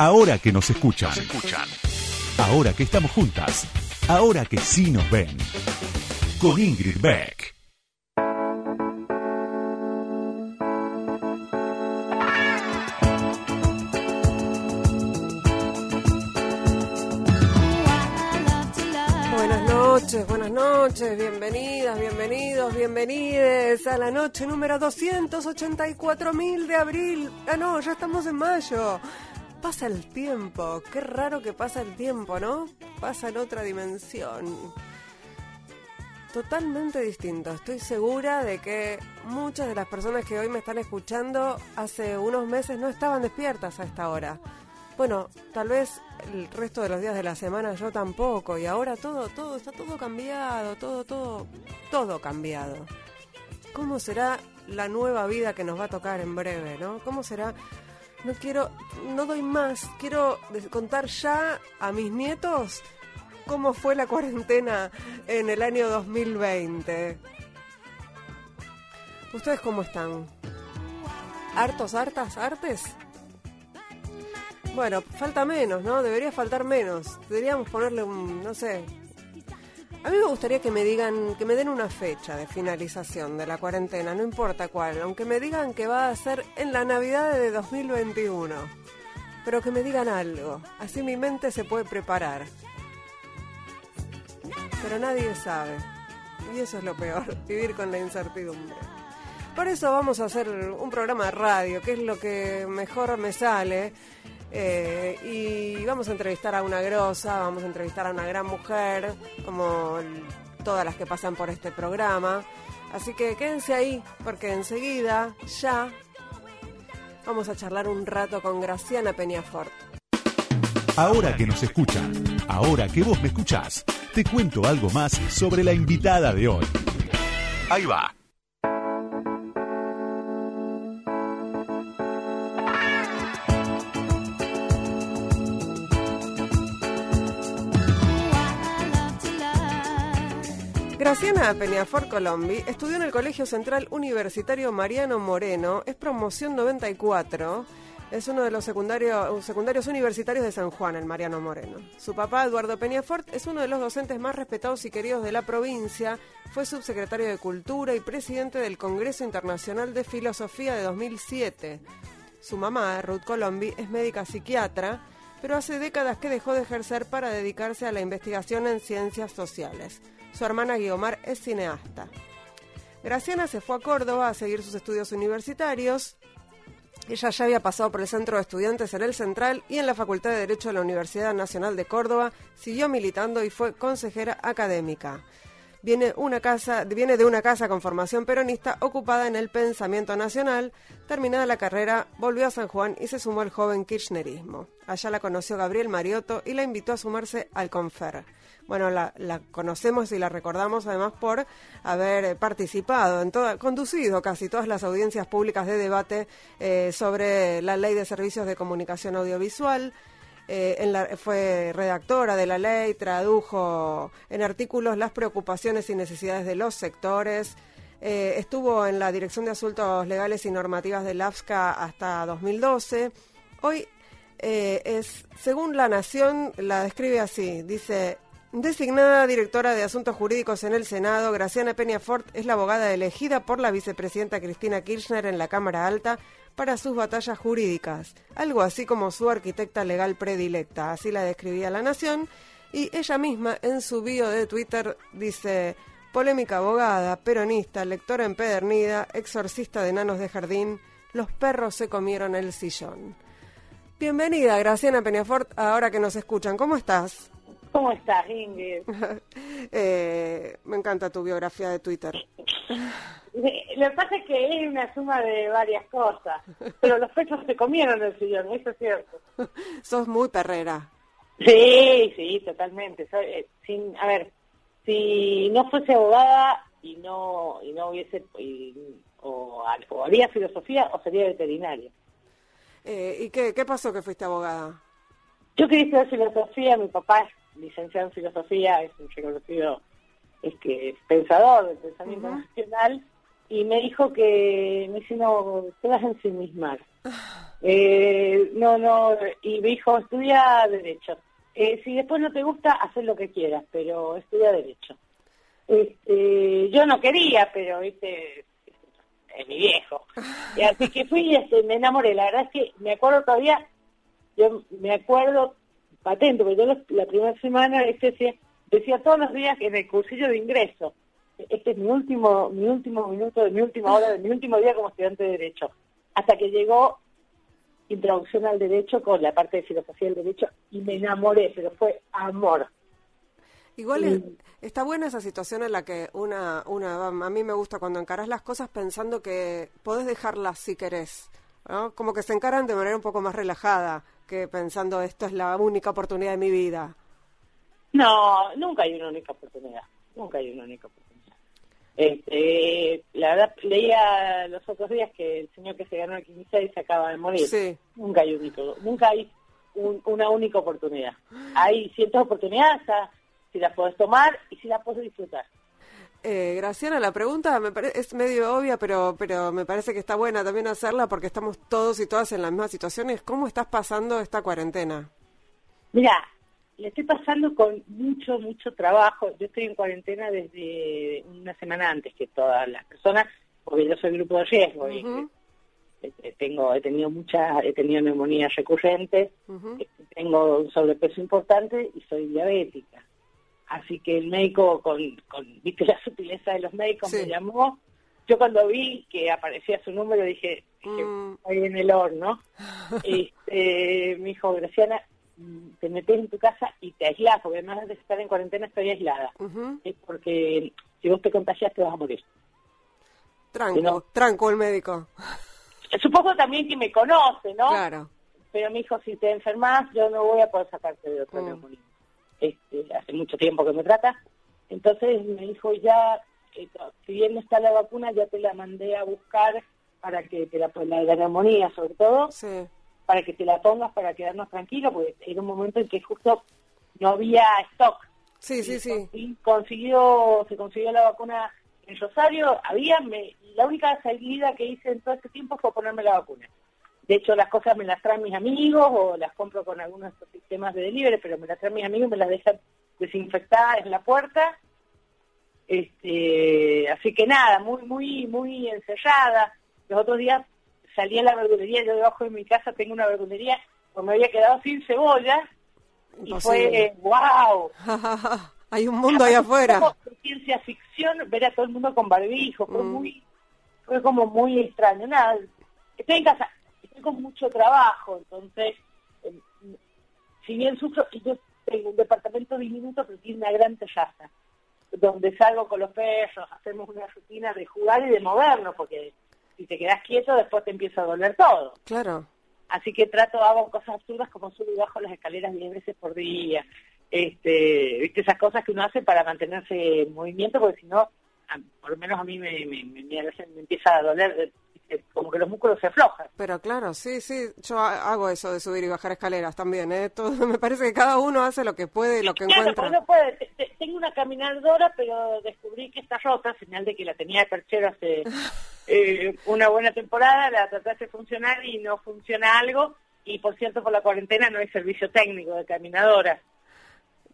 Ahora que nos escuchan. Ahora que estamos juntas. Ahora que sí nos ven. Con Ingrid Beck. Buenas noches, buenas noches, bienvenidas, bienvenidos, bienvenides a la noche número 284.000 de abril. Ah, no, ya estamos en mayo. Pasa el tiempo, qué raro que pasa el tiempo, ¿no? Pasa en otra dimensión. Totalmente distinto. Estoy segura de que muchas de las personas que hoy me están escuchando hace unos meses no estaban despiertas a esta hora. Bueno, tal vez el resto de los días de la semana yo tampoco. Y ahora todo, todo, está todo cambiado, todo, todo, todo cambiado. ¿Cómo será la nueva vida que nos va a tocar en breve, no? ¿Cómo será? No quiero, no doy más. Quiero contar ya a mis nietos cómo fue la cuarentena en el año 2020. ¿Ustedes cómo están? ¿Hartos, hartas, artes? Bueno, falta menos, ¿no? Debería faltar menos. Deberíamos ponerle un, no sé. A mí me gustaría que me digan, que me den una fecha de finalización de la cuarentena, no importa cuál, aunque me digan que va a ser en la Navidad de 2021. Pero que me digan algo, así mi mente se puede preparar. Pero nadie sabe. Y eso es lo peor, vivir con la incertidumbre. Por eso vamos a hacer un programa de radio, que es lo que mejor me sale. Eh, y vamos a entrevistar a una grosa, vamos a entrevistar a una gran mujer, como todas las que pasan por este programa. Así que quédense ahí, porque enseguida, ya, vamos a charlar un rato con Graciana Peñafort. Ahora que nos escuchan. Ahora que vos me escuchás. Te cuento algo más sobre la invitada de hoy. Ahí va. Graciana Peñafort Colombi estudió en el Colegio Central Universitario Mariano Moreno, es promoción 94, es uno de los secundarios, secundarios universitarios de San Juan, el Mariano Moreno. Su papá, Eduardo Peñafort, es uno de los docentes más respetados y queridos de la provincia, fue subsecretario de Cultura y presidente del Congreso Internacional de Filosofía de 2007. Su mamá, Ruth Colombi, es médica psiquiatra, pero hace décadas que dejó de ejercer para dedicarse a la investigación en ciencias sociales. Su hermana Guiomar es cineasta. Graciana se fue a Córdoba a seguir sus estudios universitarios. Ella ya había pasado por el Centro de Estudiantes en el Central y en la Facultad de Derecho de la Universidad Nacional de Córdoba. Siguió militando y fue consejera académica. Viene, una casa, viene de una casa con formación peronista ocupada en el pensamiento nacional. Terminada la carrera, volvió a San Juan y se sumó al joven kirchnerismo. Allá la conoció Gabriel Mariotto y la invitó a sumarse al Confer. Bueno, la, conocemos y la recordamos además por haber participado, en toda, conducido casi todas las audiencias públicas de debate eh, sobre la ley de servicios de comunicación audiovisual. Eh, fue redactora de la ley, tradujo en artículos las preocupaciones y necesidades de los sectores. Eh, estuvo en la Dirección de Asuntos Legales y Normativas del AFSCA hasta 2012. Hoy eh, es, según La Nación, la describe así. Dice, designada directora de Asuntos Jurídicos en el Senado, Graciana Peñafort es la abogada elegida por la vicepresidenta Cristina Kirchner en la Cámara Alta para sus batallas jurídicas, algo así como su arquitecta legal predilecta, así la describía La Nación, y ella misma en su bio de Twitter dice, polémica abogada, peronista, lectora empedernida, exorcista de enanos de jardín, los perros se comieron el sillón. Bienvenida, Graciana Peñafort, ahora que nos escuchan, ¿cómo estás? ¿Cómo estás, Ingrid? Eh, me encanta tu biografía de Twitter. Lo que pasa es que es una suma de varias cosas, pero los pechos se comieron el sillón, eso es cierto. Sos muy perrera. Sí, sí, totalmente. Soy, eh, sin, a ver, si no fuese abogada y no y no hubiese y- o, o haría filosofía o sería veterinaria. Eh, ¿Y qué, qué pasó que fuiste abogada? Yo quería estudiar filosofía, mi papá es licenciado en filosofía, es un reconocido es que es pensador del pensamiento nacional, y me dijo que me dice no te vas a ensimismar eh, no no y me dijo estudia derecho eh, si después no te gusta haz lo que quieras pero estudia derecho. Este, yo no quería pero viste es mi viejo. Y así que fui y este, me enamoré. La verdad es que me acuerdo todavía yo me acuerdo patente porque yo la primera semana este decía, decía todos los días que en el cursillo de ingreso este es mi último, mi último minuto, de mi última hora, de mi último día como estudiante de Derecho. Hasta que llegó Introducción al Derecho con la parte de Filosofía del Derecho y me enamoré, pero fue amor. Igual está buena esa situación en la que una, una, a mí me gusta cuando encaras las cosas pensando que podés dejarlas si querés, ¿no? Como que se encaran de manera un poco más relajada que pensando esto es la única oportunidad de mi vida. No, nunca hay una única oportunidad, nunca hay una única oportunidad. Este, la verdad, leía los otros días que el señor que se ganó el 15 se acaba de morir. Nunca hay único, nunca hay una única oportunidad. Hay ciertas oportunidades si las puedes tomar y si las puedes disfrutar. Eh, Graciana, la pregunta me es medio obvia, pero, pero me parece que está buena también hacerla porque estamos todos y todas en las mismas situaciones. ¿Cómo estás pasando esta cuarentena? Mira, le estoy pasando con mucho, mucho trabajo. Yo estoy en cuarentena desde una semana antes que todas las personas, porque yo soy grupo de riesgo y este, tengo, he tenido muchas, he tenido neumonías recurrentes, este, tengo un sobrepeso importante y soy diabética. Así que el médico, con, con viste la sutileza de los médicos, me llamó. Yo cuando vi que aparecía su número dije, dije mm. en el horno. este, me dijo, Graciana, te metes en tu casa y te aislas, porque además de estar en cuarentena estoy aislada. Es porque si vos te contagias te vas a morir. Tranco, tranco el médico. Supongo también que me conoce, ¿no? Claro. Pero me dijo, si te enfermas, yo no voy a poder sacarte de otro mm. Este, hace mucho tiempo que me trata. Entonces me dijo, ya, eh, si bien no está la vacuna, ya te la mandé a buscar para que te la, la, la neumonía sobre todo, sí para que te la pongas para quedarnos tranquilos, porque era un momento en que justo no había stock. Sí, sí, sí. Consiguió, se consiguió la vacuna en Rosario, había, me, la única salida que hice en todo este tiempo fue ponerme la vacuna. De hecho, las cosas me las traen mis amigos o las compro con algunos sistemas de delivery, pero me las traen mis amigos, me las dejan desinfectadas en la puerta. Este, así que nada, muy, muy, muy encerrada. Los otros días salí a la verdulería, yo debajo de mi casa tengo una verdulería, pues me había quedado sin cebolla, y fue, wow. Hay un mundo ahí afuera. ciencia ficción, ver a todo el mundo con barbijo, fue mm. muy, fue como muy extraño. Nada, estoy en casa, estoy con mucho trabajo, entonces, em, si bien sufro, yo tengo un departamento diminuto, pero tiene una gran terraza, donde salgo con los perros, hacemos una rutina de jugar y de movernos, porque si te quedas quieto, después te empieza a doler todo. Claro. Así que trato, hago cosas absurdas como subir y bajo las escaleras 10 veces por día. Este, viste esas cosas que uno hace para mantenerse en movimiento, porque si no, por lo menos a mí me, me, me, me empieza a doler como que los músculos se aflojan. Pero claro, sí, sí, yo hago eso de subir y bajar escaleras también, ¿eh? Todo, me parece que cada uno hace lo que puede, lo que encuentra. No puede. Tengo una caminadora, pero descubrí que está rota, señal de que la tenía de perchero hace eh, una buena temporada, la trataste de funcionar y no funciona algo, y por cierto, por la cuarentena no hay servicio técnico de caminadora.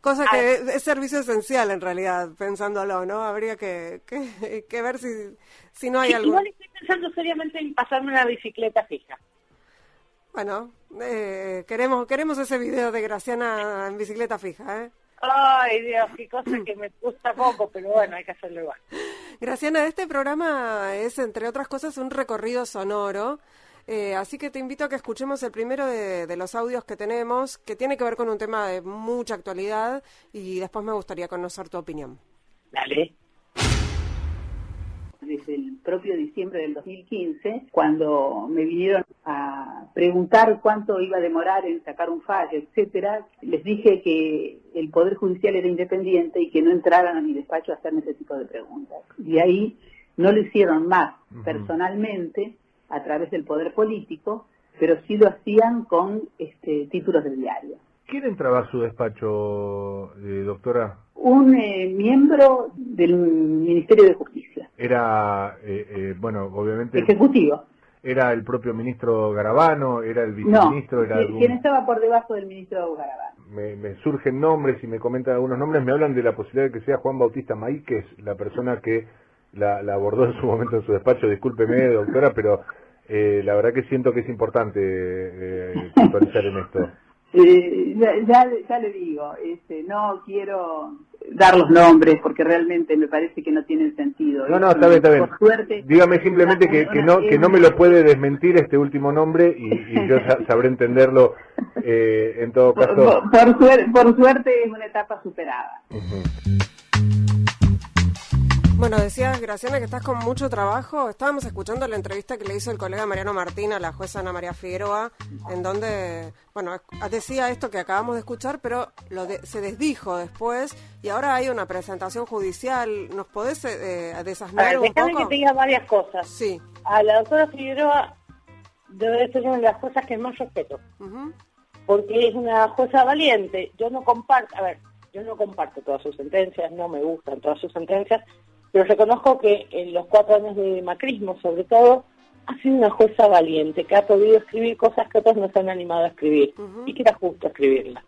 Cosa que ah. es servicio esencial en realidad, pensándolo, ¿no? Habría que, que, ver si, si no hay algo. Igual estoy pensando seriamente en pasarme una bicicleta fija. Bueno, eh, queremos queremos ese video de Graciana en bicicleta fija, ¿eh? Ay, Dios, qué cosa que me gusta poco, pero bueno, hay que hacerlo igual. Graciana, este programa es, entre otras cosas, un recorrido sonoro eh, así que te invito a que escuchemos el primero de, los audios que tenemos, que tiene que ver con un tema de mucha actualidad y después me gustaría conocer tu opinión. Dale. Desde el propio diciembre del 2015, cuando me vinieron a preguntar cuánto iba a demorar en sacar un fallo, etcétera, les dije que el Poder Judicial era independiente y que no entraran a mi despacho a hacerme ese tipo de preguntas. Y ahí no lo hicieron más personalmente a través del poder político, pero sí lo hacían con este, títulos del diario. ¿Quién entraba a su despacho, eh, doctora? Un eh, miembro del Ministerio de Justicia. era, eh, eh, bueno, obviamente... Ejecutivo. ¿Era el propio ministro Garabano? ¿Era el viceministro? No, era quien- quien estaba por debajo del ministro Garabano. me, me surgen nombres y me comentan algunos nombres, me hablan de la posibilidad de que sea Juan Bautista Maíquez, la persona que la, la abordó en su momento en su despacho, discúlpeme doctora, pero eh, la verdad que siento que es importante eh, puntualizar en esto. Eh, ya, ya, le digo, este, no quiero dar los nombres porque realmente me parece que no tienen sentido. No, no, está bien, está bien. Por suerte, Dígame simplemente que, que no que no me lo puede desmentir este último nombre y, y yo sa- sabré entenderlo eh, en todo caso. por- por suer- por suerte es una etapa superada. Bueno, decías, Graciana, que estás con mucho trabajo. Estábamos escuchando la entrevista que le hizo el colega Mariano Martín a la jueza Ana María Figueroa, en donde, bueno, decía esto que acabamos de escuchar, pero lo de- se desdijo después y ahora hay una presentación judicial. ¿Nos podés eh, desasnar ver, un poco? que te diga varias cosas. Sí. A la doctora Figueroa debe ser una de las juezas que más respeto, Ujú. porque es una jueza valiente. Yo no comparto, a ver, yo no comparto todas sus sentencias, no me gustan todas sus sentencias, pero reconozco que en los cuatro años de macrismo, sobre todo, ha sido una jueza valiente, que ha podido escribir cosas que otros no se han animado a escribir, y que era justo escribirla.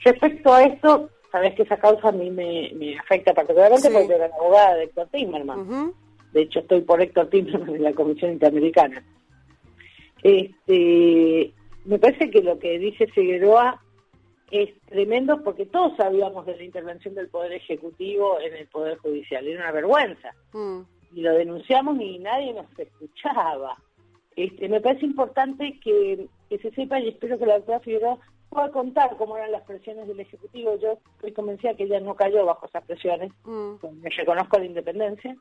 Respecto a esto, sabes que esa causa a mí me, me afecta particularmente Sí. porque era la abogada de Héctor Timmerman. Ujú. De hecho, estoy por Héctor Timmerman en la Comisión Interamericana. Este, me parece que lo que dice Figueroa es tremendo porque todos sabíamos de la intervención del Poder Ejecutivo en el Poder Judicial. Era una vergüenza. Mm. Y lo denunciamos y nadie nos escuchaba. Este, me parece importante que, que se sepa y espero que la doctora Figueroa pueda contar cómo eran las presiones del Ejecutivo. Yo estoy convencida que ella no cayó bajo esas presiones Mm. le reconozco la independencia,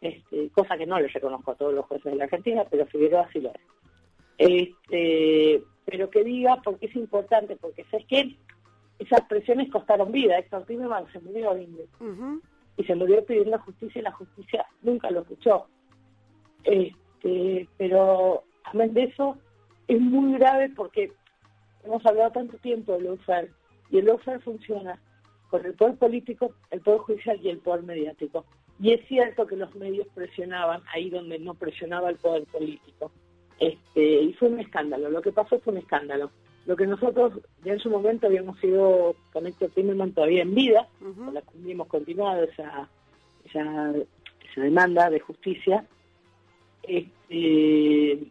este, cosa que no le reconozco a todos los jueces de la Argentina, pero Figueroa sí lo es. Este, pero que diga porque es importante, porque sabes que esas presiones costaron vida. Héctor Timerman se murió lindo, Ujú. y se murió pidiendo justicia y la justicia nunca lo escuchó. Este, pero amén de eso es muy grave porque hemos hablado tanto tiempo del lawfare y el lawfare funciona con el poder político, el poder judicial y el poder mediático. Y es cierto que los medios presionaban ahí donde no presionaba el poder político. Este, y fue un escándalo. Lo que pasó fue un escándalo. Lo que nosotros ya en su momento habíamos sido con Héctor Timerman todavía en vida, Ujú. con la hemos continuado esa, esa, esa demanda de justicia. Este,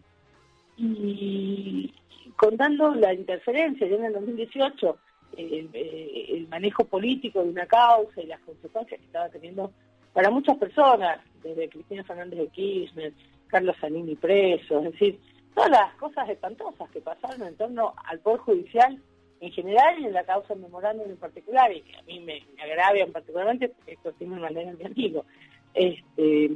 y contando la interferencia, ya en el 2018, el, eh, el manejo político de una causa y las consecuencias que estaba teniendo para muchas personas, desde Cristina Fernández de Kirchner, Carlos Zanini preso, es decir, todas las cosas espantosas que pasaron en torno al Poder Judicial en general y en la causa memorándum en particular, y que a mí me, me agravian particularmente esto tiene una manera mi amigo. Este,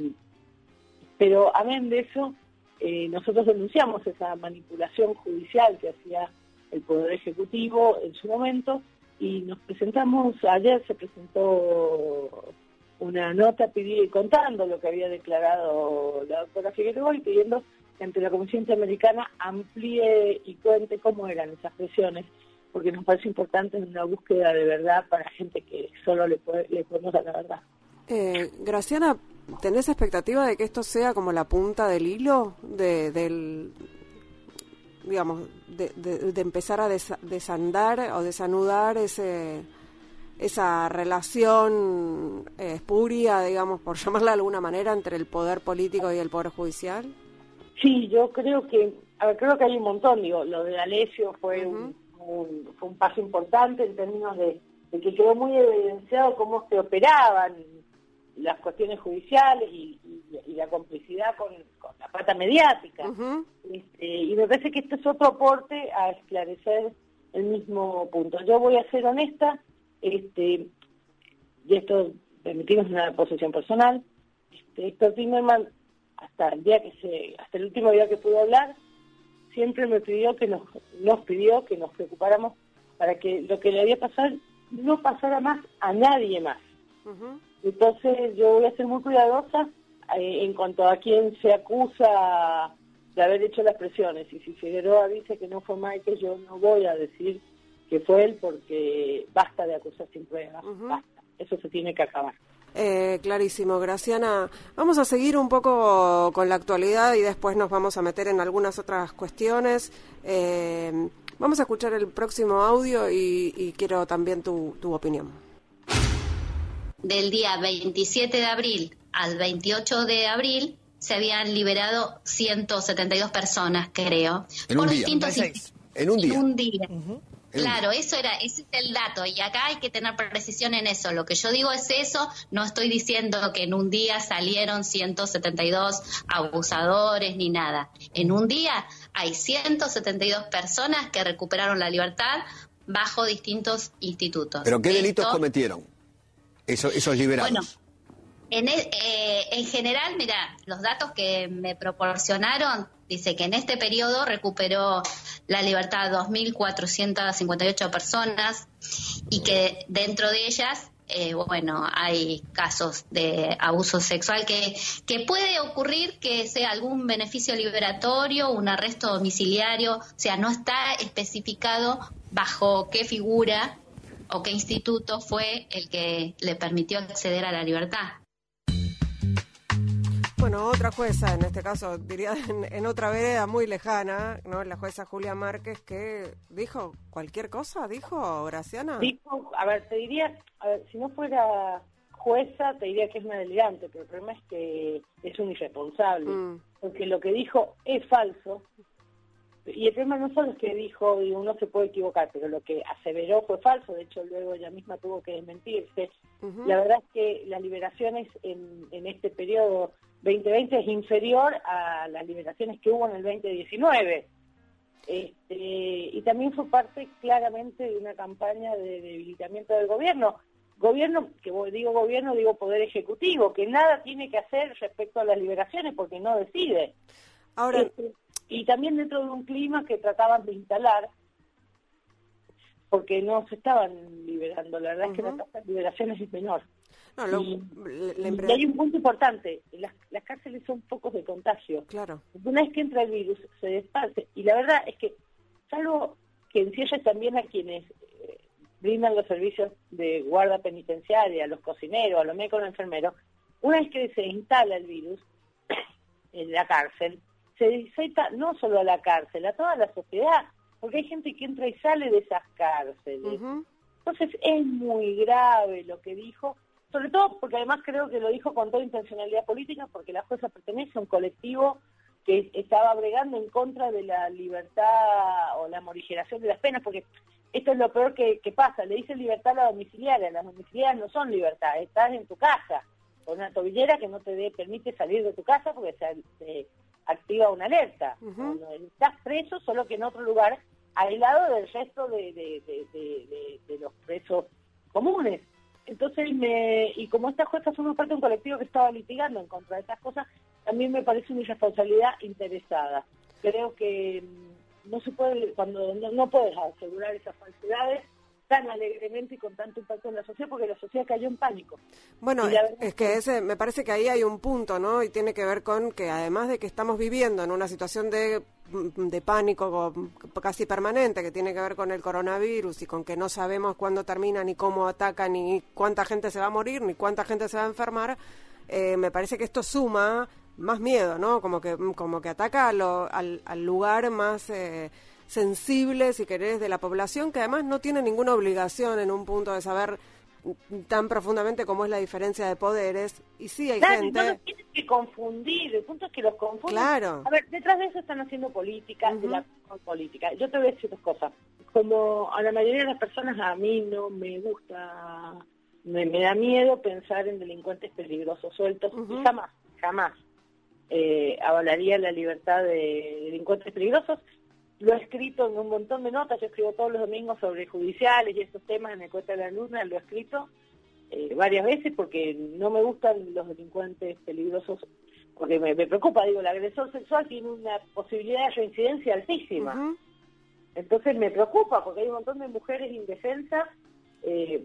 pero amén de eso, eh, nosotros denunciamos esa manipulación judicial que hacía el Poder Ejecutivo en su momento y nos presentamos, ayer se presentó una nota pidiendo, contando lo que había declarado la doctora Figueroa y pidiendo que ante la Comisión Interamericana amplíe y cuente cómo eran esas presiones, porque nos parece importante una búsqueda de verdad para gente que solo le, puede, le dar la verdad. Eh, Graciana, ¿tenés expectativa de que esto sea como la punta del hilo de, del, digamos, de, de- de empezar a desa- desandar o desanudar ese esa relación eh, espuria, digamos, por llamarla de alguna manera, entre el poder político y el poder judicial? Sí, yo creo que, a ver, creo que hay un montón, digo, lo de Alessio fue, un, un- fue un paso importante en términos de, de que quedó muy evidenciado cómo se operaban las cuestiones judiciales y, y- y la complicidad con, con la pata mediática. Este, y me parece que este es otro aporte a esclarecer el mismo punto. Yo voy a ser honesta, este, y esto permitimos una posición personal, este, Héctor Timerman, hasta el día que se, hasta el último día que pudo hablar, siempre me pidió que nos, nos pidió que nos preocupáramos para que lo que le había pasado no pasara más a nadie más. Entonces yo voy a ser muy cuidadosa eh, en cuanto a quién se acusa de haber hecho las presiones. Y si Figueroa dice que no fue Michael, yo no voy a decir que fue él porque basta de acusar sin pruebas. Basta. Eso se tiene que acabar. Eh, clarísimo, Graciana. Vamos a seguir un poco con la actualidad y después nos vamos a meter en algunas otras cuestiones. Eh, vamos a escuchar el próximo audio y, quiero también tu, tu opinión. Del día 27 de abril al 28 de abril se habían liberado 172 personas, creo. En por. Distintos en un día. En un día. Claro, eso era, ese es el dato y acá hay que tener precisión en eso. Lo que yo digo es eso, no estoy diciendo que en un día salieron 172 abusadores ni nada. En un día hay 172 personas que recuperaron la libertad bajo distintos institutos. ¿Pero qué delitos cometieron esos, esos liberados? Bueno, en, eh, en general, mira, los datos que me proporcionaron dice que en este periodo recuperó la libertad 2.458 personas y que dentro de ellas, eh, bueno, hay casos de abuso sexual que, que puede ocurrir que sea algún beneficio liberatorio, un arresto domiciliario, o sea, no está especificado bajo qué figura o qué instituto fue el que le permitió acceder a la libertad. Bueno, otra jueza, en este caso diría en, otra vereda muy lejana, ¿no? La jueza Julia Márquez, que dijo cualquier cosa, dijo Graciana. Dijo, a ver, te diría, a ver, si no fuera jueza, te diría que es una delirante, pero el problema es que es un irresponsable, mm. porque lo que dijo es falso, y el problema no solo es que dijo, y uno se puede equivocar, pero lo que aseveró fue falso, de hecho luego ella misma tuvo que desmentirse. La verdad es que las liberaciones en, en este periodo 2020 es inferior a las liberaciones que hubo en el 2019. Este, y también fue parte claramente de una campaña de debilitamiento del gobierno. Gobierno, que digo gobierno, digo poder ejecutivo, que nada tiene que hacer respecto a las liberaciones porque no decide. Ahora, este, y también dentro de un clima que trataban de instalar, porque no se estaban liberando. La verdad es que la tasa de liberaciones es menor. Y, hay un punto importante, las, las cárceles son pocos de contagio. Claro. Una vez que entra el virus, se despace. Y la verdad es que, salvo que encierre también a quienes eh, brindan los servicios de guarda penitenciaria, a los cocineros, a los médicos, a los enfermeros, una vez que se instala el virus en la cárcel, se diseca no solo a la cárcel, a toda la sociedad, porque hay gente que entra y sale de esas cárceles. Entonces es muy grave lo que dijo, sobre todo porque además creo que lo dijo con toda intencionalidad política, porque la jueza pertenece a un colectivo que estaba bregando en contra de la libertad o la morigeración de las penas, porque esto es lo peor que, pasa, le dicen libertad a la domiciliaria, las domiciliarias no son libertad, estás en tu casa, con una tobillera que no te permite salir de tu casa porque se, activa una alerta. estás preso, solo que en otro lugar, aislado del resto de, de, los presos comunes. Entonces, me, y como esta jueza forma parte de un colectivo que estaba litigando en contra de estas cosas, también me parece una irresponsabilidad interesada. Creo que mm, no se puede, cuando no, no puedes asegurar esas falsedades, tan alegremente y con tanto impacto en la sociedad, porque la sociedad cayó en pánico. Bueno, es que ese, me parece que ahí hay un punto, ¿no? Y tiene que ver con que además de que estamos viviendo en una situación de, de pánico casi permanente, que tiene que ver con el coronavirus y con que no sabemos cuándo termina, ni cómo ataca, ni cuánta gente se va a morir, ni cuánta gente se va a enfermar, eh, me parece que esto suma más miedo, ¿no? Como que, como que ataca al, al, lugar más... Eh, sensible, si querés, de la población, que además no tiene ninguna obligación en un punto de saber tan profundamente cómo es la diferencia de poderes. Y sí hay gente... No tienes que confundir, el punto es que los confunden. Claro. A ver, detrás de eso están haciendo política, de la política. Yo te voy a decir dos cosas. Como a la mayoría de las personas, a mí no me gusta, me, da miedo pensar en delincuentes peligrosos sueltos. Jamás, jamás eh, avalaría la libertad de delincuentes peligrosos lo he escrito en un montón de notas, yo escribo todos los domingos sobre judiciales y estos temas en el Cuesta de la Luna, lo he escrito eh, varias veces porque no me gustan los delincuentes peligrosos, porque me, preocupa, digo, el agresor sexual tiene una posibilidad de reincidencia altísima. Entonces me preocupa porque hay un montón de mujeres indefensas eh,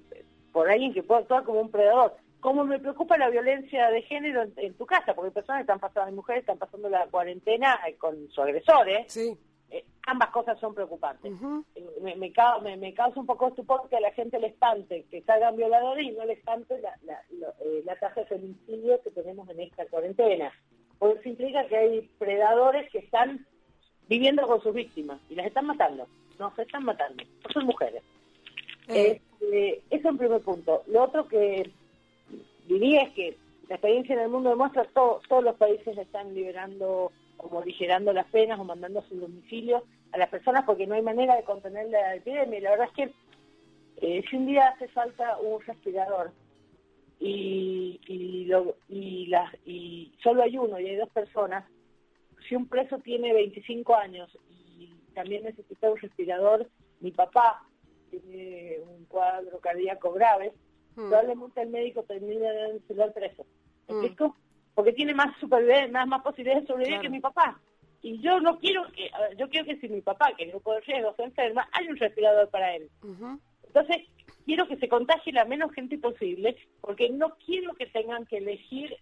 por alguien que puede actuar como un predador. Como me preocupa la violencia de género en, tu casa, porque hay personas que están pasando, hay mujeres están pasando la cuarentena eh, con su agresor, ¿eh? Sí eh, ambas cosas son preocupantes. Eh, me, me, causa un poco estupor que a la gente le espante que salgan violadores y no le espante la, la, eh, la tasa de femicidio que tenemos en esta cuarentena. Porque eso implica que hay predadores que están viviendo con sus víctimas y las están matando. No, se están matando. Son mujeres. Eh. Este, eso en primer punto. Lo otro que diría es que la experiencia en el mundo demuestra que todos los países están liberando o morigerando las penas o mandando a su domicilio a las personas porque no hay manera de contener la epidemia. La verdad es que eh, si un día hace falta un respirador y, y, lo, y, las, y solo hay uno y hay dos personas, si un preso tiene 25 años y también necesita un respirador, mi papá tiene un cuadro cardíaco grave, hmm. probablemente el médico termine de el preso. ¿Me hmm. explico? Porque tiene más supervivencia, más, más posibilidades de sobrevivir que mi papá. Y yo no quiero que, yo quiero que si mi papá, que es grupo de riesgo, se enferma, hay un respirador para él. Entonces, quiero que se contagie la menos gente posible, porque no quiero que tengan que elegir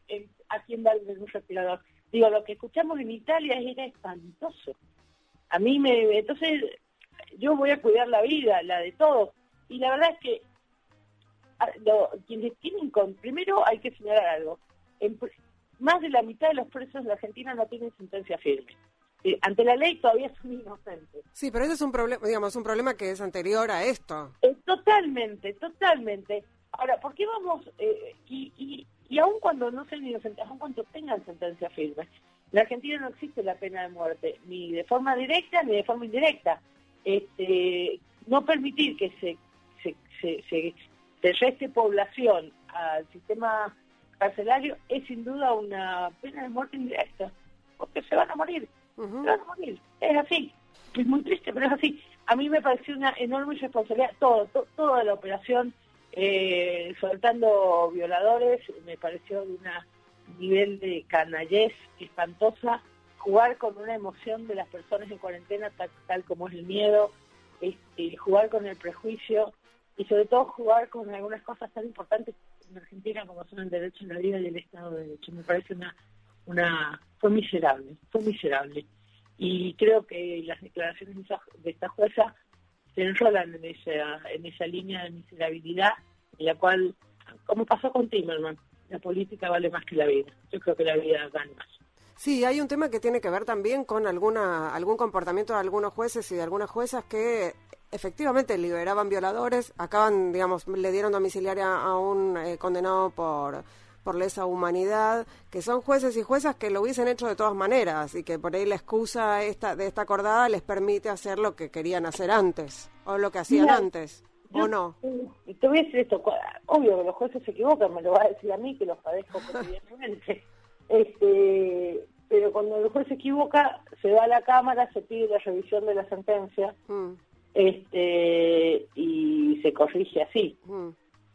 a quién darle un respirador. Digo, lo que escuchamos en Italia era espantoso. A mí me... Entonces, yo voy a cuidar la vida, la de todos. Y la verdad es que lo, quienes tienen con... Primero hay que señalar algo. Más de la mitad de los presos de Argentina no tienen sentencia firme. Eh, ante la ley todavía son inocentes. Sí, pero ese es un problema, digamos, un problema que es anterior a esto. Eh, totalmente, totalmente. Ahora, ¿por qué vamos, eh, y, y, y aun cuando no sean inocentes, aun cuando tengan sentencia firme, en Argentina no existe la pena de muerte, ni de forma directa ni de forma indirecta este, no permitir que se, se, se, se, reste población al sistema carcelario es sin duda una pena de muerte indirecta, porque se van a morir, se van a morir, es así, es muy triste, pero es así. A mí me pareció una enorme responsabilidad, todo, toda la operación, eh, soltando violadores, me pareció de un nivel de canallez espantosa, jugar con una emoción de las personas en cuarentena tal, como es el miedo, este, jugar con el prejuicio y sobre todo jugar con algunas cosas tan importantes en Argentina como son el derecho a la vida y el Estado de Derecho. Me parece una, una fue miserable, fue miserable. Y creo que las declaraciones de esta jueza se enrolan en esa, en esa línea de miserabilidad en la cual, como pasó con Timerman, la política vale más que la vida. Yo creo que la vida gana más. Sí, hay un tema que tiene que ver también con alguna algún comportamiento de algunos jueces y de algunas juezas que efectivamente liberaban violadores, acaban, digamos, le dieron domiciliaria a un eh, condenado por por lesa humanidad, que son jueces y juezas que lo hubiesen hecho de todas maneras y que por ahí la excusa esta, de esta acordada les permite hacer lo que querían hacer antes o lo que hacían antes, ¿o no? Te voy a decir esto, obvio que los jueces se equivocan, me lo va a decir a mí que los padezco cotidianamente. este, pero cuando el juez se equivoca, se va a la Cámara, se pide la revisión de la sentencia mm. este, y se corrige así. Mm.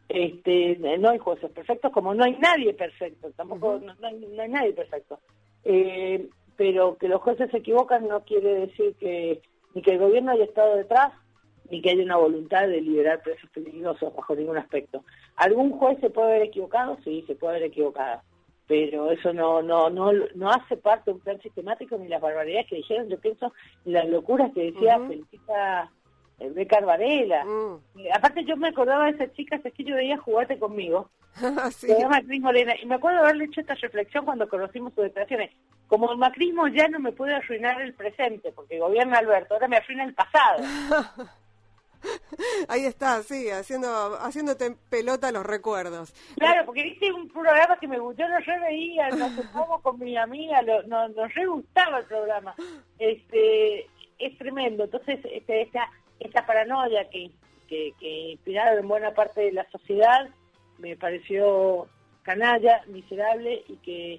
Este, no hay jueces perfectos, como no hay nadie perfecto, tampoco no, hay, nadie perfecto. Eh, pero que los jueces se equivocan no quiere decir que ni que el gobierno haya estado detrás, ni que haya una voluntad de liberar presos peligrosos bajo ningún aspecto. ¿Algún juez se puede haber equivocado? Sí, se puede haber equivocado pero eso no no no no hace parte de un plan sistemático ni las barbaridades que dijeron. Yo pienso ni las locuras que decía uh Felicita eh, Becar Varela mm. eh, aparte yo me acordaba de esas chicas es que yo veía jugarte conmigo. Sí. se llama Cris Morena y me acuerdo haberle hecho esta reflexión cuando conocimos sus declaraciones. Como el macrismo ya no me puede arruinar el presente porque gobierna Alberto ahora me arruina el pasado Ahí está, sí, haciendo, haciéndote pelota los recuerdos. Claro, porque viste un programa que me gustó, yo no sé cómo con mi amiga, lo, no, nos re gustaba el programa. Este, es tremendo. Entonces, este, esta, esta paranoia que, que, que inspiraron en buena parte de la sociedad me pareció canalla, miserable y que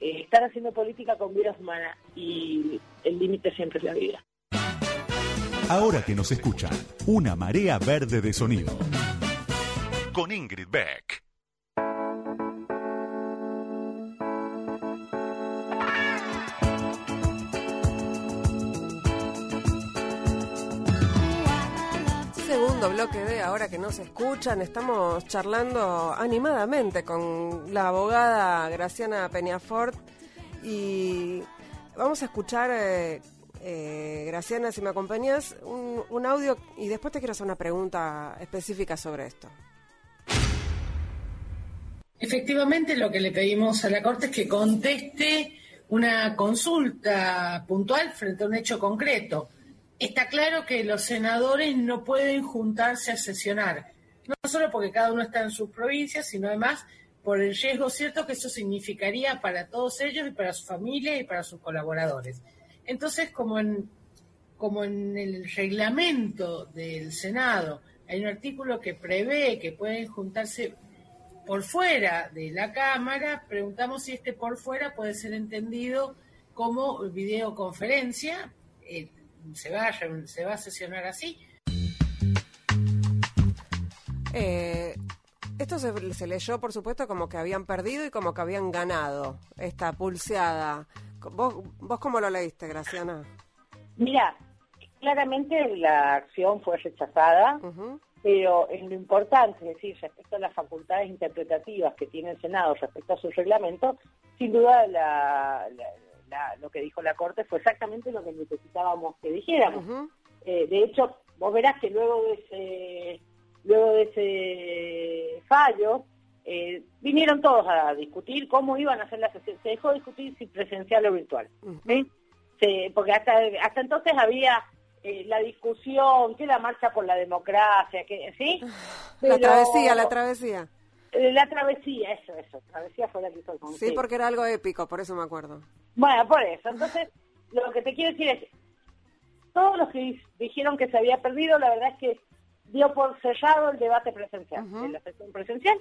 eh, están haciendo política con vidas humanas y el límite siempre es la vida. Ahora que nos escuchan, una marea verde de sonido. Con Ingrid Beck. Segundo bloque de Ahora que nos escuchan, estamos charlando animadamente con la abogada Graciana Peñafort y vamos a escuchar... Eh, Eh, Graciana, si me acompañas, un, un audio y después te quiero hacer una pregunta específica sobre esto. Efectivamente, lo que le pedimos a la Corte es que conteste una consulta puntual frente a un hecho concreto. Está claro que los senadores no pueden juntarse a sesionar, no solo porque cada uno está en sus provincias, sino además por el riesgo cierto que eso significaría para todos ellos y para su familia y para sus colaboradores. Entonces, como en, como en el reglamento del Senado hay un artículo que prevé que pueden juntarse por fuera de la Cámara, preguntamos si este por fuera puede ser entendido como videoconferencia. Eh, se, va, a- se va a sesionar así. Eh, esto se, se leyó, por supuesto, como que habían perdido y como que habían ganado esta pulseada. ¿Vos, vos cómo lo leíste, Graciana? Mira, claramente la acción fue rechazada, pero en lo importante, es decir, respecto a las facultades interpretativas que tiene el Senado respecto a su reglamento, sin duda la- la- la- lo que dijo la Corte fue exactamente lo que necesitábamos que dijéramos. Eh, de hecho, vos verás que luego de ese, luego de ese fallo, eh, vinieron todos a discutir cómo iban a hacer la sesión. Se dejó de discutir si presencial o virtual. ¿sí? Se- porque hasta, hasta entonces había eh, la discusión, que la marcha por la democracia, que ¿sí? La Pero- travesía, la travesía. eh, la travesía, eso, eso. Travesía fue la que hizo el Sí, Consejo. porque era algo épico, por eso me acuerdo. Bueno, por eso. Entonces, lo que te quiero decir es, todos los que dijeron que se había perdido, la verdad es que dio por cerrado el debate presencial, en la sesión presencial,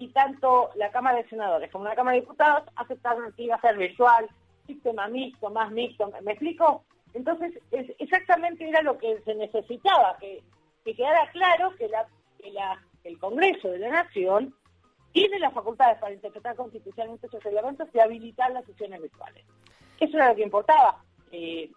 y tanto la Cámara de Senadores como la Cámara de Diputados aceptaron que iba a ser virtual, sistema mixto, más mixto, ¿me explico? Entonces, es- exactamente era lo que se necesitaba, que, que quedara claro que, la, que la- el Congreso de la Nación tiene las facultades para interpretar constitucionalmente sus reglamentos y habilitar las sesiones virtuales. Eso era lo que importaba. Eh,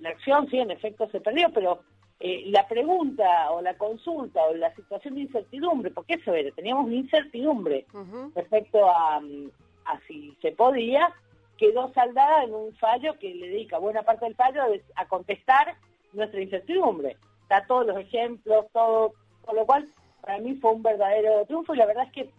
la acción, sí, en efecto se perdió, pero eh, la pregunta o la consulta o la situación de incertidumbre, porque eso era, teníamos una incertidumbre Ujú. respecto a, mm, a si se podía, quedó saldada en un fallo que le dedica buena parte del fallo a- a contestar nuestra incertidumbre. Está todos los ejemplos, todo, con lo cual para mí fue un verdadero triunfo y la verdad es que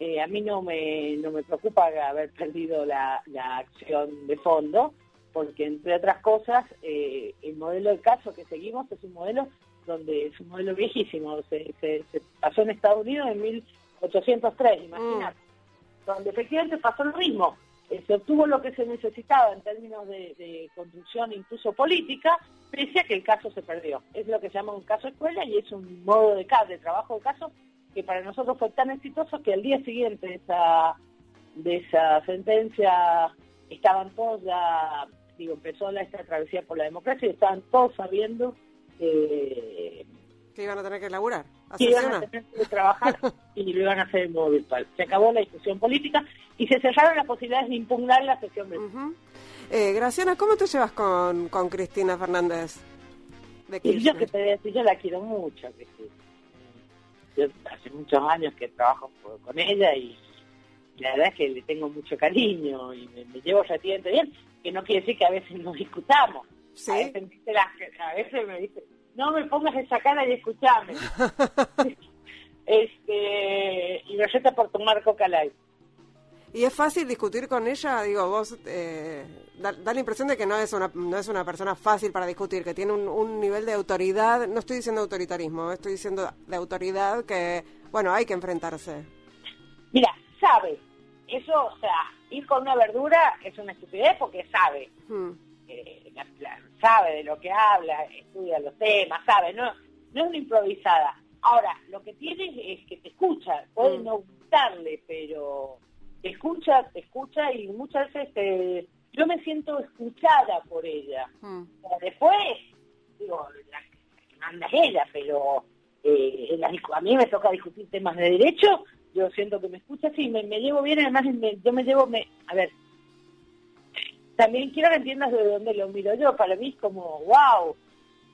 eh, a mí no me, no me preocupa haber perdido la, la acción de fondo, porque entre otras cosas, eh, el modelo de caso que seguimos es un modelo donde es un modelo viejísimo, se, se- se pasó en Estados Unidos en 1803, imagínate, donde efectivamente pasó lo mismo. Eh, se obtuvo lo que se necesitaba en términos de, de construcción incluso política, pese a que el caso se perdió. Es lo que se llama un caso escuela y es un modo de, de trabajo de caso que para nosotros fue tan exitoso que al día siguiente de esa, de esa sentencia estaban todos ya, digo, empezó la, esta travesía por la democracia y estaban todos sabiendo que, Que iban a tener que laburar, que iban a tener que trabajar y lo iban a hacer en modo virtual. Se acabó la discusión política y se cerraron las posibilidades de impugnar la sesión virtual. Eh, Graciana, ¿cómo te llevas con, con Cristina Fernández? De Y yo que te decir, yo la quiero mucho, Cristina. Yo hace muchos años que trabajo con ella y la verdad es que le tengo mucho cariño y me, me llevo relativamente bien, que no quiere decir que a veces no discutamos. Sí. A veces, me dice, no me pongas esa cara y escuchame. este Y me reta por tomar coca light. ¿Y es fácil discutir con ella? Digo, vos eh, da, da la impresión de que no es una no es una persona fácil para discutir, que tiene un, un nivel de autoridad, no estoy diciendo autoritarismo, estoy diciendo de autoridad que, bueno, hay que enfrentarse. Mira, sabe. Eso, o sea, ir con una verdura es una estupidez porque sabe. Hmm. eh, la- la- sabe de lo que habla, estudia los temas, sabe, no, no es una improvisada. Ahora, lo que tiene es que te escucha, puede Mm. no gustarle, pero te escucha, te escucha y muchas veces te- yo me siento escuchada por ella. Hmm. Después, digo, la que manda es ella, pero eh, a mí me toca discutir temas de derecho, yo siento que me escucha, sí, me, me llevo bien, además me- yo me llevo, me, a ver, también quiero que entiendas de dónde lo miro yo, para mí es como, wow,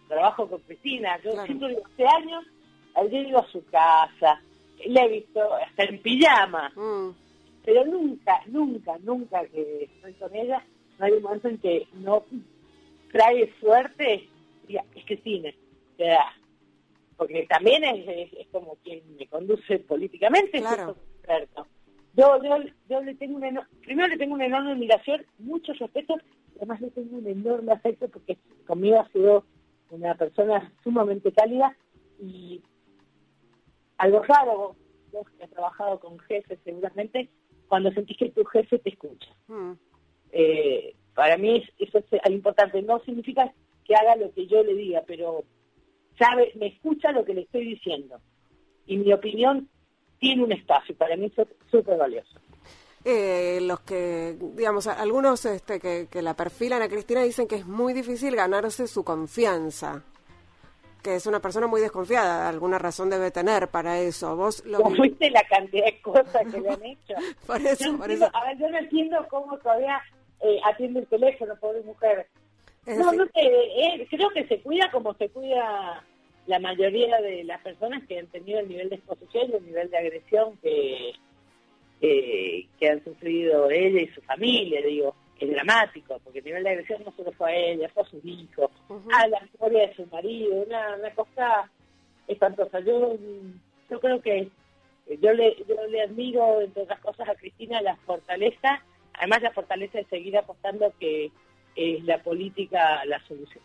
trabajo con Cristina, yo Claro. siempre digo, yo he ido a su casa, la he visto hasta en pijama, Hmm. pero nunca, nunca, nunca que estoy con ella, no hay un momento en que no trae suerte, es Cristina, porque también es, es, como quien me conduce políticamente, claro. Yo, yo, yo le tengo una, primero le tengo una enorme admiración, mucho respeto, además le tengo un enorme afecto porque conmigo ha sido una persona sumamente cálida y algo raro, vos que has trabajado con jefes seguramente, cuando sentís que tu jefe te escucha. Mm. Eh, para mí eso es algo importante. No significa que haga lo que yo le diga, pero sabe, me escucha lo que le estoy diciendo. Y mi opinión tiene un espacio. Para mí es súper valioso. Eh, los que, digamos, algunos este, que, que la perfilan a Cristina dicen que es muy difícil ganarse su confianza que es una persona muy desconfiada, alguna razón debe tener para eso. Vos lo fuiste la cantidad de cosas que le han hecho. por eso, por eso. A ver, yo no entiendo cómo todavía eh, atiende el teléfono, pobre mujer. No, no sé, eh, creo que se cuida como se cuida la mayoría de las personas que han tenido el nivel de exposición y el nivel de agresión que, que han sufrido ella y su familia, digo es dramático, porque el nivel de agresión no solo fue a ella, fue a sus hijos, a la historia de su marido, una, una cosa espantosa. Yo, yo creo que yo le, yo le admiro, entre otras cosas, a Cristina la fortaleza, además la fortaleza de seguir apostando que es la política la solución.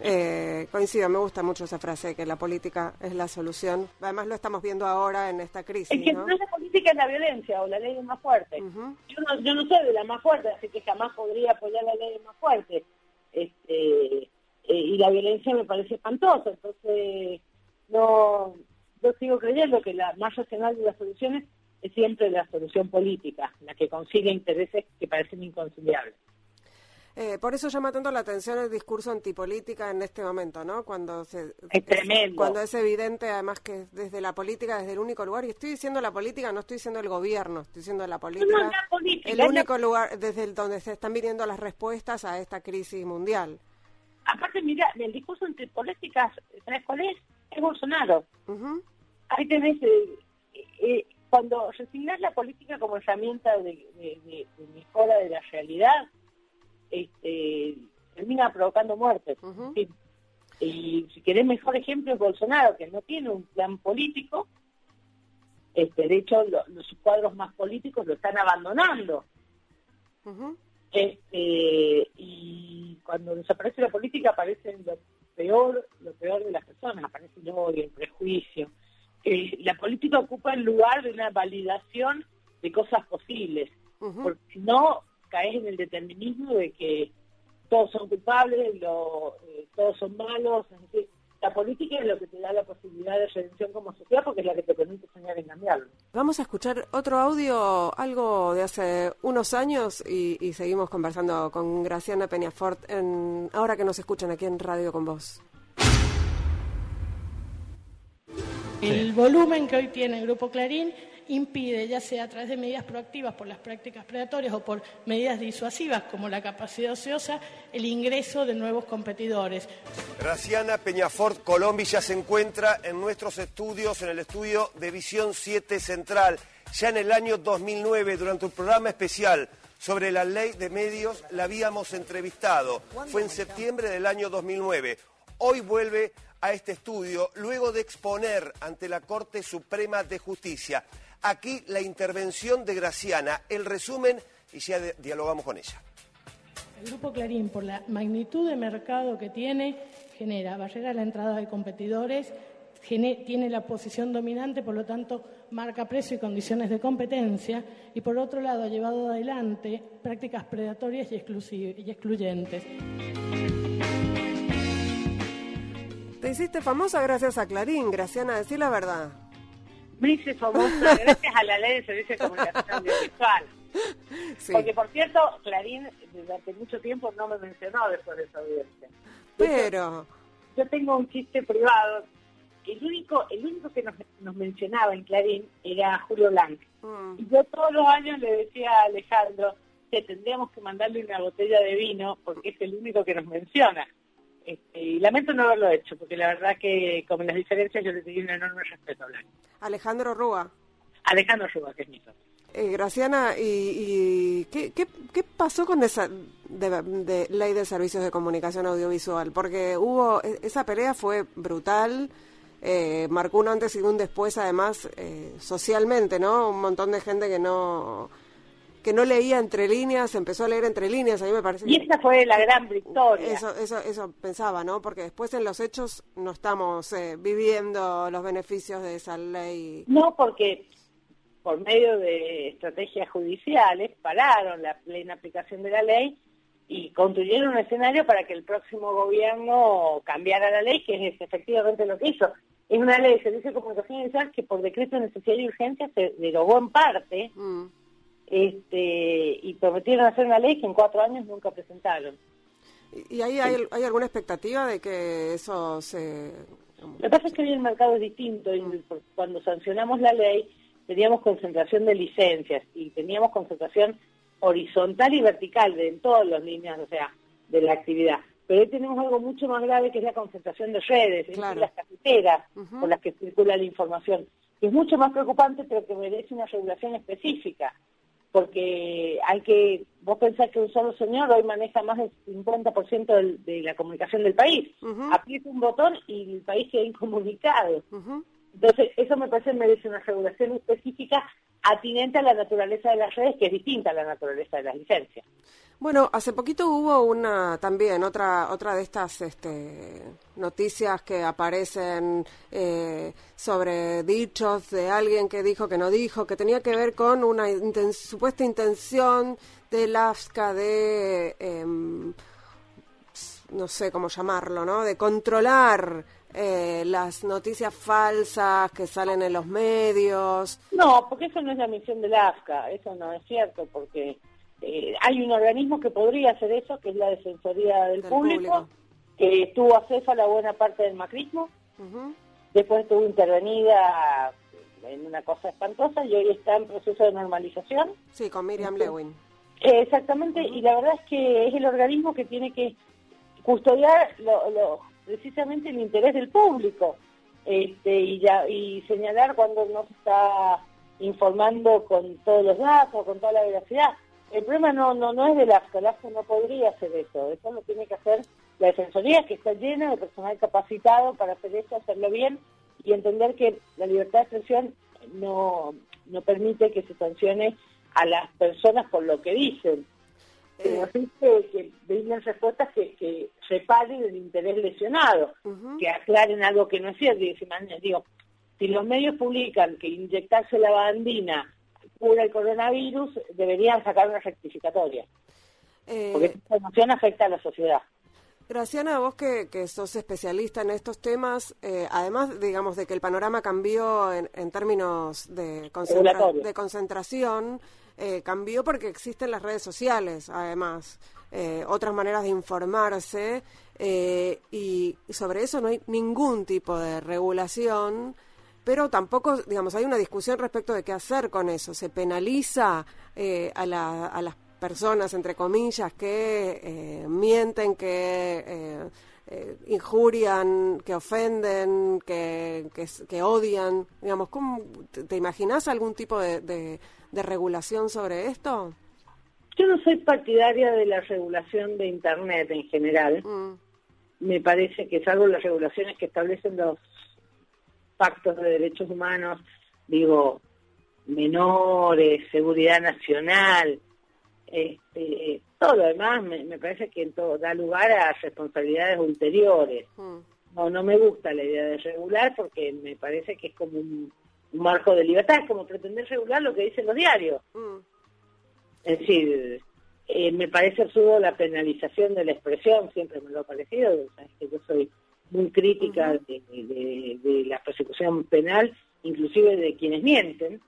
Eh, coincido, me gusta mucho esa frase, que la política es la solución. Además lo estamos viendo ahora en esta crisis. Es que no, es la política es la violencia o la ley es más fuerte. yo, no, yo no soy de la más fuerte, así que jamás podría apoyar la ley más fuerte. Este, eh, y la violencia me parece espantosa, entonces no, yo sigo creyendo que la más racional de las soluciones es siempre la solución política, la que consigue intereses que parecen inconciliables. Eh, por eso llama tanto la atención el discurso antipolítica en este momento, ¿no? Cuando se, es tremendo. Cuando es evidente, además, que desde la política, desde el único lugar, y estoy diciendo la política, no estoy diciendo el gobierno, estoy diciendo la política, el único lugar desde el donde se están viniendo las respuestas a esta crisis mundial. Aparte, mira, el discurso antipolítica, ¿sabes cuál es? Es Bolsonaro. Ahí tenés, eh, eh, cuando resignas la política como herramienta de mejora de la realidad, este, termina provocando muertes. Y si querés mejor ejemplo es Bolsonaro, que no tiene un plan político, este, de hecho los cuadros más políticos lo están abandonando. este, y cuando desaparece la política aparece lo peor, lo peor de las personas, aparece el odio, el prejuicio. Eh, la política ocupa el lugar de una validación de cosas posibles, porque no caes en el determinismo de que todos son culpables, lo, eh, todos son malos. la política es lo que te da la posibilidad de redención como sociedad porque es la que te permite soñar en cambiarlo. Vamos a escuchar otro audio, algo de hace unos años y, seguimos conversando con Graciana Peñafort en, ahora que nos escuchan aquí en Radio con Vos. El volumen que hoy tiene el Grupo Clarín impide, ya sea a través de medidas proactivas por las prácticas predatorias o por medidas disuasivas como la capacidad ociosa, el ingreso de nuevos competidores. Graciana Peñafort Colombi ya se encuentra en nuestros estudios, en el estudio de Visión 7 Central. Ya en el año 2009, durante un programa especial sobre la ley de medios, la habíamos entrevistado. Fue en septiembre del año 2009. Hoy vuelve a este estudio luego de exponer ante la Corte Suprema de Justicia. Aquí la intervención de Graciana, el resumen y ya dialogamos con ella. El Grupo Clarín, por la magnitud de mercado que tiene, genera barrera a la entrada de competidores, tiene la posición dominante, por lo tanto, marca precio y condiciones de competencia, y por otro lado, ha llevado adelante prácticas predatorias y, y excluyentes. Te hiciste famosa gracias a Clarín, Graciana, decir la verdad me hice famosa gracias a la ley de servicio de comunicación audiovisual. Porque, por cierto, Clarín durante mucho tiempo no me mencionó después de esa audiencia. Pero... Yo tengo un chiste privado. El único, el único que nos, nos mencionaba en Clarín era Julio Blanc. Mm. Y yo todos los años le decía a Alejandro que tendríamos que mandarle una botella de vino porque es el único que nos menciona. Este, y lamento no haberlo hecho, porque la verdad que, como en las diferencias, yo le tenía un enorme respeto a Blanco. Alejandro Rúa. Alejandro Rúa, que es mi Eh, Graciana, ¿y, qué, qué, pasó con esa de, ley de servicios de comunicación audiovisual? Porque hubo, e, esa pelea fue brutal, eh, marcó un antes y un después, además, eh, socialmente, ¿no? Un montón de gente que no que no leía entre líneas, empezó a leer entre líneas, a mí me parece. Y esa fue la gran victoria. Eso, eso, eso pensaba, ¿no? Porque después en los hechos no estamos eh, viviendo los beneficios de esa ley. No, porque por medio de estrategias judiciales pararon la plena aplicación de la ley y construyeron un escenario para que el próximo gobierno cambiara la ley, que es efectivamente lo que hizo. Es una ley de servicio de comunicación que por decreto de necesidad y urgencia se derogó en parte. Mm este, y prometieron hacer una ley que en cuatro años nunca presentaron. ¿Y hay, hay, alguna expectativa de que eso se...? Lo que pasa es que hoy el mercado es distinto y cuando sancionamos la ley teníamos concentración de licencias y teníamos concentración horizontal y vertical de, en todas las líneas, o sea, de la actividad. Pero hoy tenemos algo mucho más grave que es la concentración de redes, es las cafeteras con las que circula la información, es mucho más preocupante pero que merece una regulación específica porque hay que, vos pensás que un solo señor hoy maneja más del 50% de la comunicación del país. Aprieta un botón y el país queda incomunicado. Entonces, eso me parece merece una regulación específica atinente a la naturaleza de las redes, que es distinta a la naturaleza de las licencias. Bueno, hace poquito hubo una también otra otra de estas este, noticias que aparecen eh, sobre dichos de alguien que dijo que no dijo, que tenía que ver con una supuesta intención del AFSCA de em, no sé cómo llamarlo, ¿no? De controlar eh, las noticias falsas que salen en los medios. No, porque eso no es la misión del AFCA, eso no es cierto, porque eh, hay un organismo que podría hacer eso, que es la Defensoría del, público, que estuvo a la buena parte del macrismo, después estuvo intervenida en una cosa espantosa y hoy está en proceso de normalización. Sí, con Miriam Lewin. exactamente, y la verdad es que es el organismo que tiene que custodiar lo precisamente el interés del público este, y, ya, y señalar cuando no se está informando con todos los datos, con toda la veracidad. El problema no no no es del AFCA, el AFCA no podría hacer eso, eso lo tiene que hacer la Defensoría, que está llena de personal capacitado para hacer eso, hacerlo bien y entender que la libertad de expresión no, no permite que se sancione a las personas por lo que dicen, pero sí que, que brinden respuestas que, que reparen el interés lesionado, que aclaren algo que no es cierto. Y digo, si los medios publican que inyectarse la bandina cura el coronavirus, deberían sacar una rectificatoria. Eh, porque esta información afecta a la sociedad. Graciana, vos que, que sos especialista en estos temas, eh, además, digamos, de que el panorama cambió en, en términos de, de concentración, eh, cambió porque existen las redes sociales, además, eh, otras maneras de informarse, eh, y sobre eso no hay ningún tipo de regulación, pero tampoco, digamos, hay una discusión respecto de qué hacer con eso. Se penaliza a, la, a las personas, entre comillas, que mienten, que... injurian, que ofenden, que, que, odian, digamos, ¿cómo, ¿te, imaginas algún tipo de, de regulación sobre esto? Yo no soy partidaria de la regulación de Internet en general. Mm. Me parece que salvo las regulaciones que establecen los pactos de derechos humanos, digo, menores, seguridad nacional, este, todo lo demás me, parece que todo da lugar a responsabilidades ulteriores. Mm. No, no me gusta la idea de regular porque me parece que es como un un marco de libertad, es como pretender regular lo que dicen los diarios. Mm. Es decir, eh, me parece absurdo la penalización de la expresión, siempre me lo ha parecido, que yo soy muy crítica de, la persecución penal, inclusive de quienes mienten.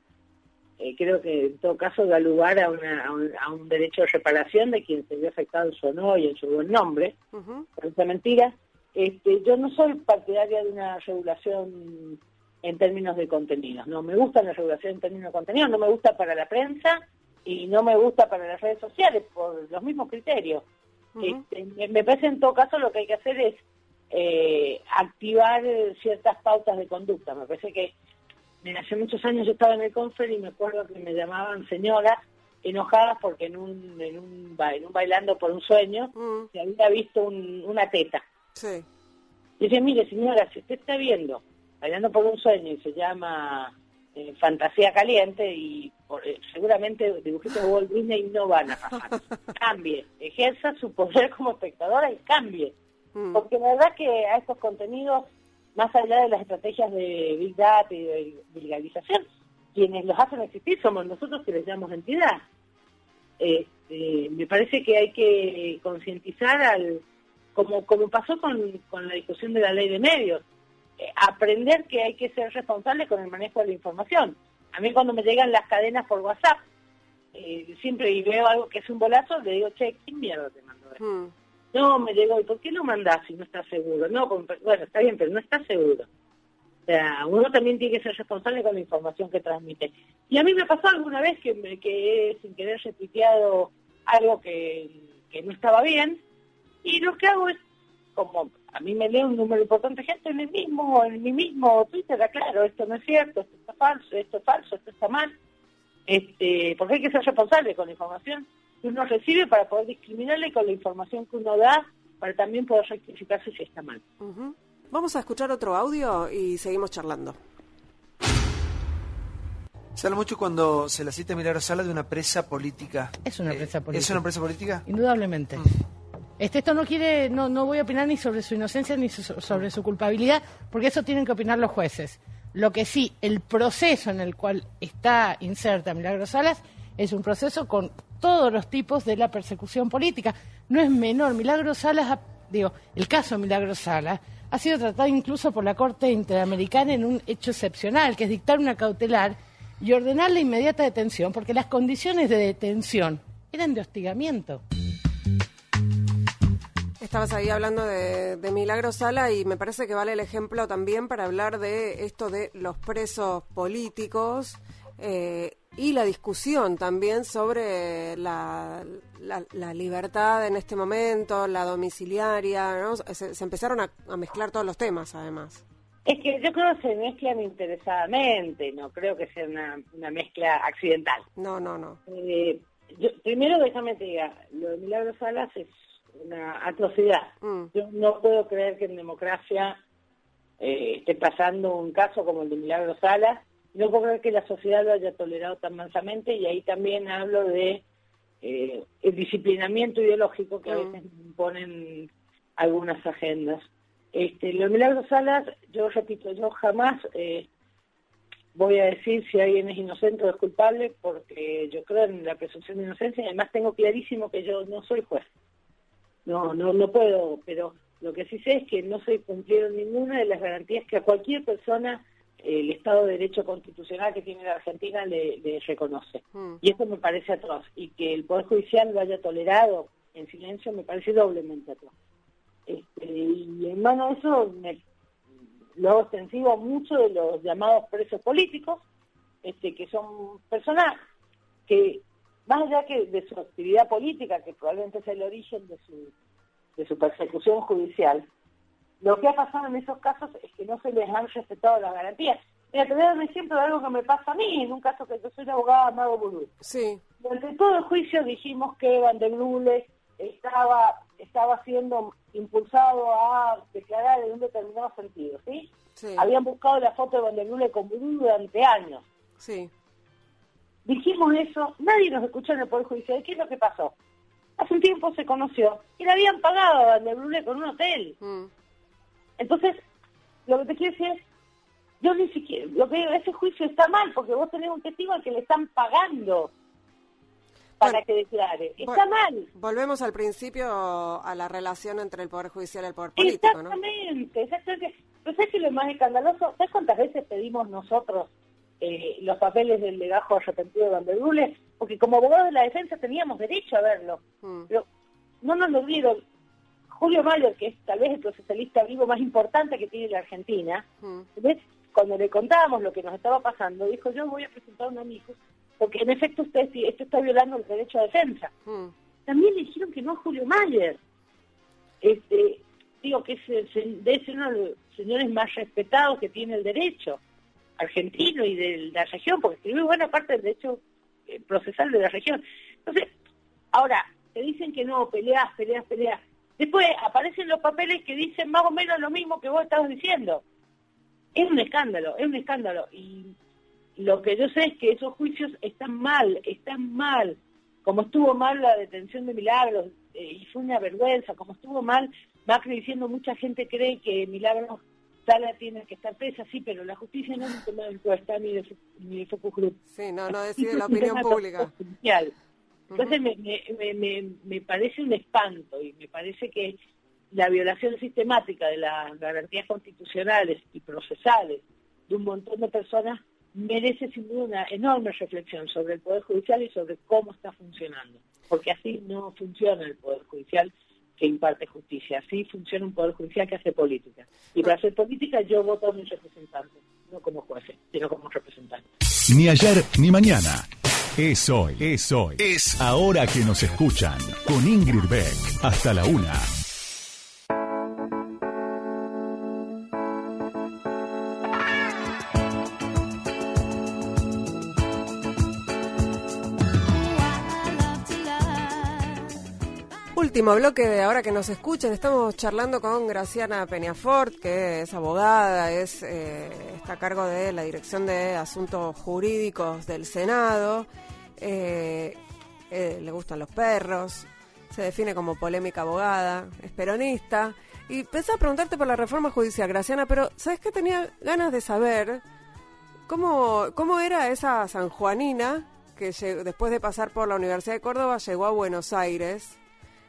Eh, creo que en todo caso da lugar a, un, derecho de reparación de quien se vio afectado en su honor y en su buen nombre, por esa mentira. Este, yo no soy partidaria de una regulación en términos de contenidos. No me gusta la regulación en términos de contenidos, no me gusta para la prensa y no me gusta para las redes sociales por los mismos criterios. Este, me parece en todo caso lo que hay que hacer es eh, activar ciertas pautas de conducta. Me parece que Mira, hace muchos años yo estaba en el confer y me acuerdo que me llamaban señoras enojadas porque en un, en un, en un bailando por un sueño Mm, se había visto un- una teta. sí. Y dice, mire señora, si usted está viendo bailando por un sueño y se llama eh, Fantasía Caliente y por- eh, seguramente dibujitos de Walt Disney no van a pasar. cambie, ejerza su poder como espectadora y cambie. Mm, Porque la verdad que a estos contenidos, más allá de las estrategias de Big Data y de vulgarización, quienes los hacen existir somos nosotros que les damos entidad. Este, me parece que hay que concientizar al, como, como pasó con, con la discusión de la ley de medios, eh, aprender que hay que ser responsable con el manejo de la información. A mí cuando me llegan las cadenas por WhatsApp, eh, siempre y veo algo que es un bolazo, le digo, che, ¿quién mierda te mandó esto? mm. No, me llegó, ¿y por qué lo mandás si no estás seguro? No, bueno, está bien, pero no estás seguro. O sea, uno también tiene que ser responsable con la información que transmite. Y a mí me pasó alguna vez que, me, que sin querer retuiteado algo que, que no estaba bien, y lo que hago es, como a mí me lee un número importante gente en el mismo, en mi mismo Twitter, aclaro, esto no es cierto, esto está falso, esto es falso, esto está mal, este, porque hay que ser responsable con la información que uno recibe para poder discriminarle con la información que uno da para también poder rectificarse si está mal. Vamos a escuchar otro audio y seguimos charlando. Se habla mucho cuando se la cita a Milagro Sala de una presa política. Es una Eh, presa política. ¿Es una presa política? Indudablemente. Este, esto no quiere, no, no voy a opinar ni sobre su inocencia ni so- sobre su culpabilidad, porque eso tienen que opinar los jueces. Lo que sí, el proceso en el cual está inserta Milagro Salas es un proceso con todos los tipos de la persecución política. No es menor. Milagro Salas, digo, el caso Milagro Salas ha sido tratado incluso por la Corte Interamericana en un hecho excepcional, que es dictar una cautelar y ordenar la inmediata detención, porque las condiciones de detención eran de hostigamiento. Estabas ahí hablando de, de Milagro Sala y me parece que vale el ejemplo también para hablar de esto de los presos políticos eh, y la discusión también sobre la, la- la libertad en este momento, la domiciliaria, ¿no? Se, se empezaron a, a mezclar todos los temas además. Es que yo creo que se mezclan interesadamente, no creo que sea una, una mezcla accidental. No, no, no. Eh, yo- primero déjame te diga, lo de Milagro Salas es una atrocidad. Mm, Yo no puedo creer que en democracia eh, esté pasando un caso como el de Milagro Salas. No puedo creer que la sociedad lo haya tolerado tan mansamente y ahí también hablo de eh, el disciplinamiento ideológico que a Mm. veces imponen algunas agendas. Este, lo de Milagro Salas, yo repito, yo jamás eh, voy a decir si alguien es inocente o es culpable porque yo creo en la presunción de inocencia y además tengo clarísimo que yo no soy juez. No, no, no puedo, pero lo que sí sé es que no se cumplieron ninguna de las garantías que a cualquier persona el Estado de Derecho Constitucional que tiene la Argentina le, le reconoce. mm. Y eso me parece atroz. Y que el Poder Judicial lo haya tolerado en silencio me parece doblemente atroz. Este, y en mano de eso me, lo hago extensivo a muchos de los llamados presos políticos, este, que son personas que, más allá que de su actividad política, que probablemente es el origen de su, de su persecución judicial, lo que ha pasado en esos casos es que no se les han respetado las garantías. Mira, te voy a dar un ejemplo de algo que me pasa a mí, en un caso que yo soy la abogada Amado Burú. Sí, Durante todo el juicio dijimos que Van der estaba, estaba siendo impulsado a declarar en un determinado sentido, ¿sí? sí, Habían buscado la foto de Van der con Burú durante años. sí. Dijimos eso, nadie nos escuchó en el Poder Judicial. ¿Qué es lo que pasó? Hace un tiempo se conoció que le habían pagado a Van der con un hotel. mm. Entonces, lo que te quiero decir es, yo ni siquiera, lo que digo, ese juicio está mal, porque vos tenés un testigo al que le están pagando para Bueno, que declare. Está mal. Volvemos al principio a la relación entre el Poder Judicial y el Poder Político, ¿no? Exactamente, exactamente. Pero ¿sabes qué es lo más escandaloso? ¿Sabes cuántas veces pedimos nosotros eh, los papeles del legajo arrepentido de Vanderbules? Porque como abogados de la defensa teníamos derecho a verlo. Mm, Pero no nos lo dieron. Julio Mayer, que es tal vez el procesista vivo más importante que tiene la Argentina, mm. ¿ves? cuando le contábamos lo que nos estaba pasando, dijo, yo voy a presentar un amigo, porque en efecto usted esto está violando el derecho a defensa. Mm, También le dijeron que no a Julio Mayer. Este, digo que es ser uno de los señores más respetados que tiene el derecho. argentino y de la región, porque escribió buena parte del derecho eh, procesal de la región. Entonces, ahora, te dicen que no, peleas, peleas, peleas. Después aparecen los papeles que dicen más o menos lo mismo que vos estabas diciendo. Es un escándalo, es un escándalo. Y lo que yo sé es que esos juicios están mal, están mal. Como estuvo mal la detención de Milagros, eh, y fue una vergüenza, como estuvo mal Macri diciendo mucha gente cree que Milagros Sala tiene que estar presa, sí, pero la justicia no es un tema de encuesta ni de, ni de Focus Group. Sí, no, no decide la opinión pública. Entonces me, me, me, me, parece un espanto y me parece que la violación sistemática de las garantías constitucionales y procesales de un montón de personas merece sin duda una enorme reflexión sobre el Poder Judicial y sobre cómo está funcionando. Porque así no funciona el Poder Judicial que imparte justicia. Así funciona un Poder Judicial que hace política. Y para hacer política yo voto a mis representantes, no como jueces, sino como representantes. Ni ayer ni mañana. Es hoy, es hoy. Es ahora que nos escuchan. Con Ingrid Beck. Hasta la una. Último bloque de ahora que nos escuchen, estamos charlando con Graciana Peñafort, que es abogada, es eh, está a cargo de la Dirección de Asuntos Jurídicos del Senado, eh, eh, le gustan los perros, se define como polémica abogada, es peronista. Y pensaba preguntarte por la reforma judicial, Graciana, pero ¿sabes qué? Tenía ganas de saber cómo, cómo era esa sanjuanina que después de pasar por la Universidad de Córdoba llegó a Buenos Aires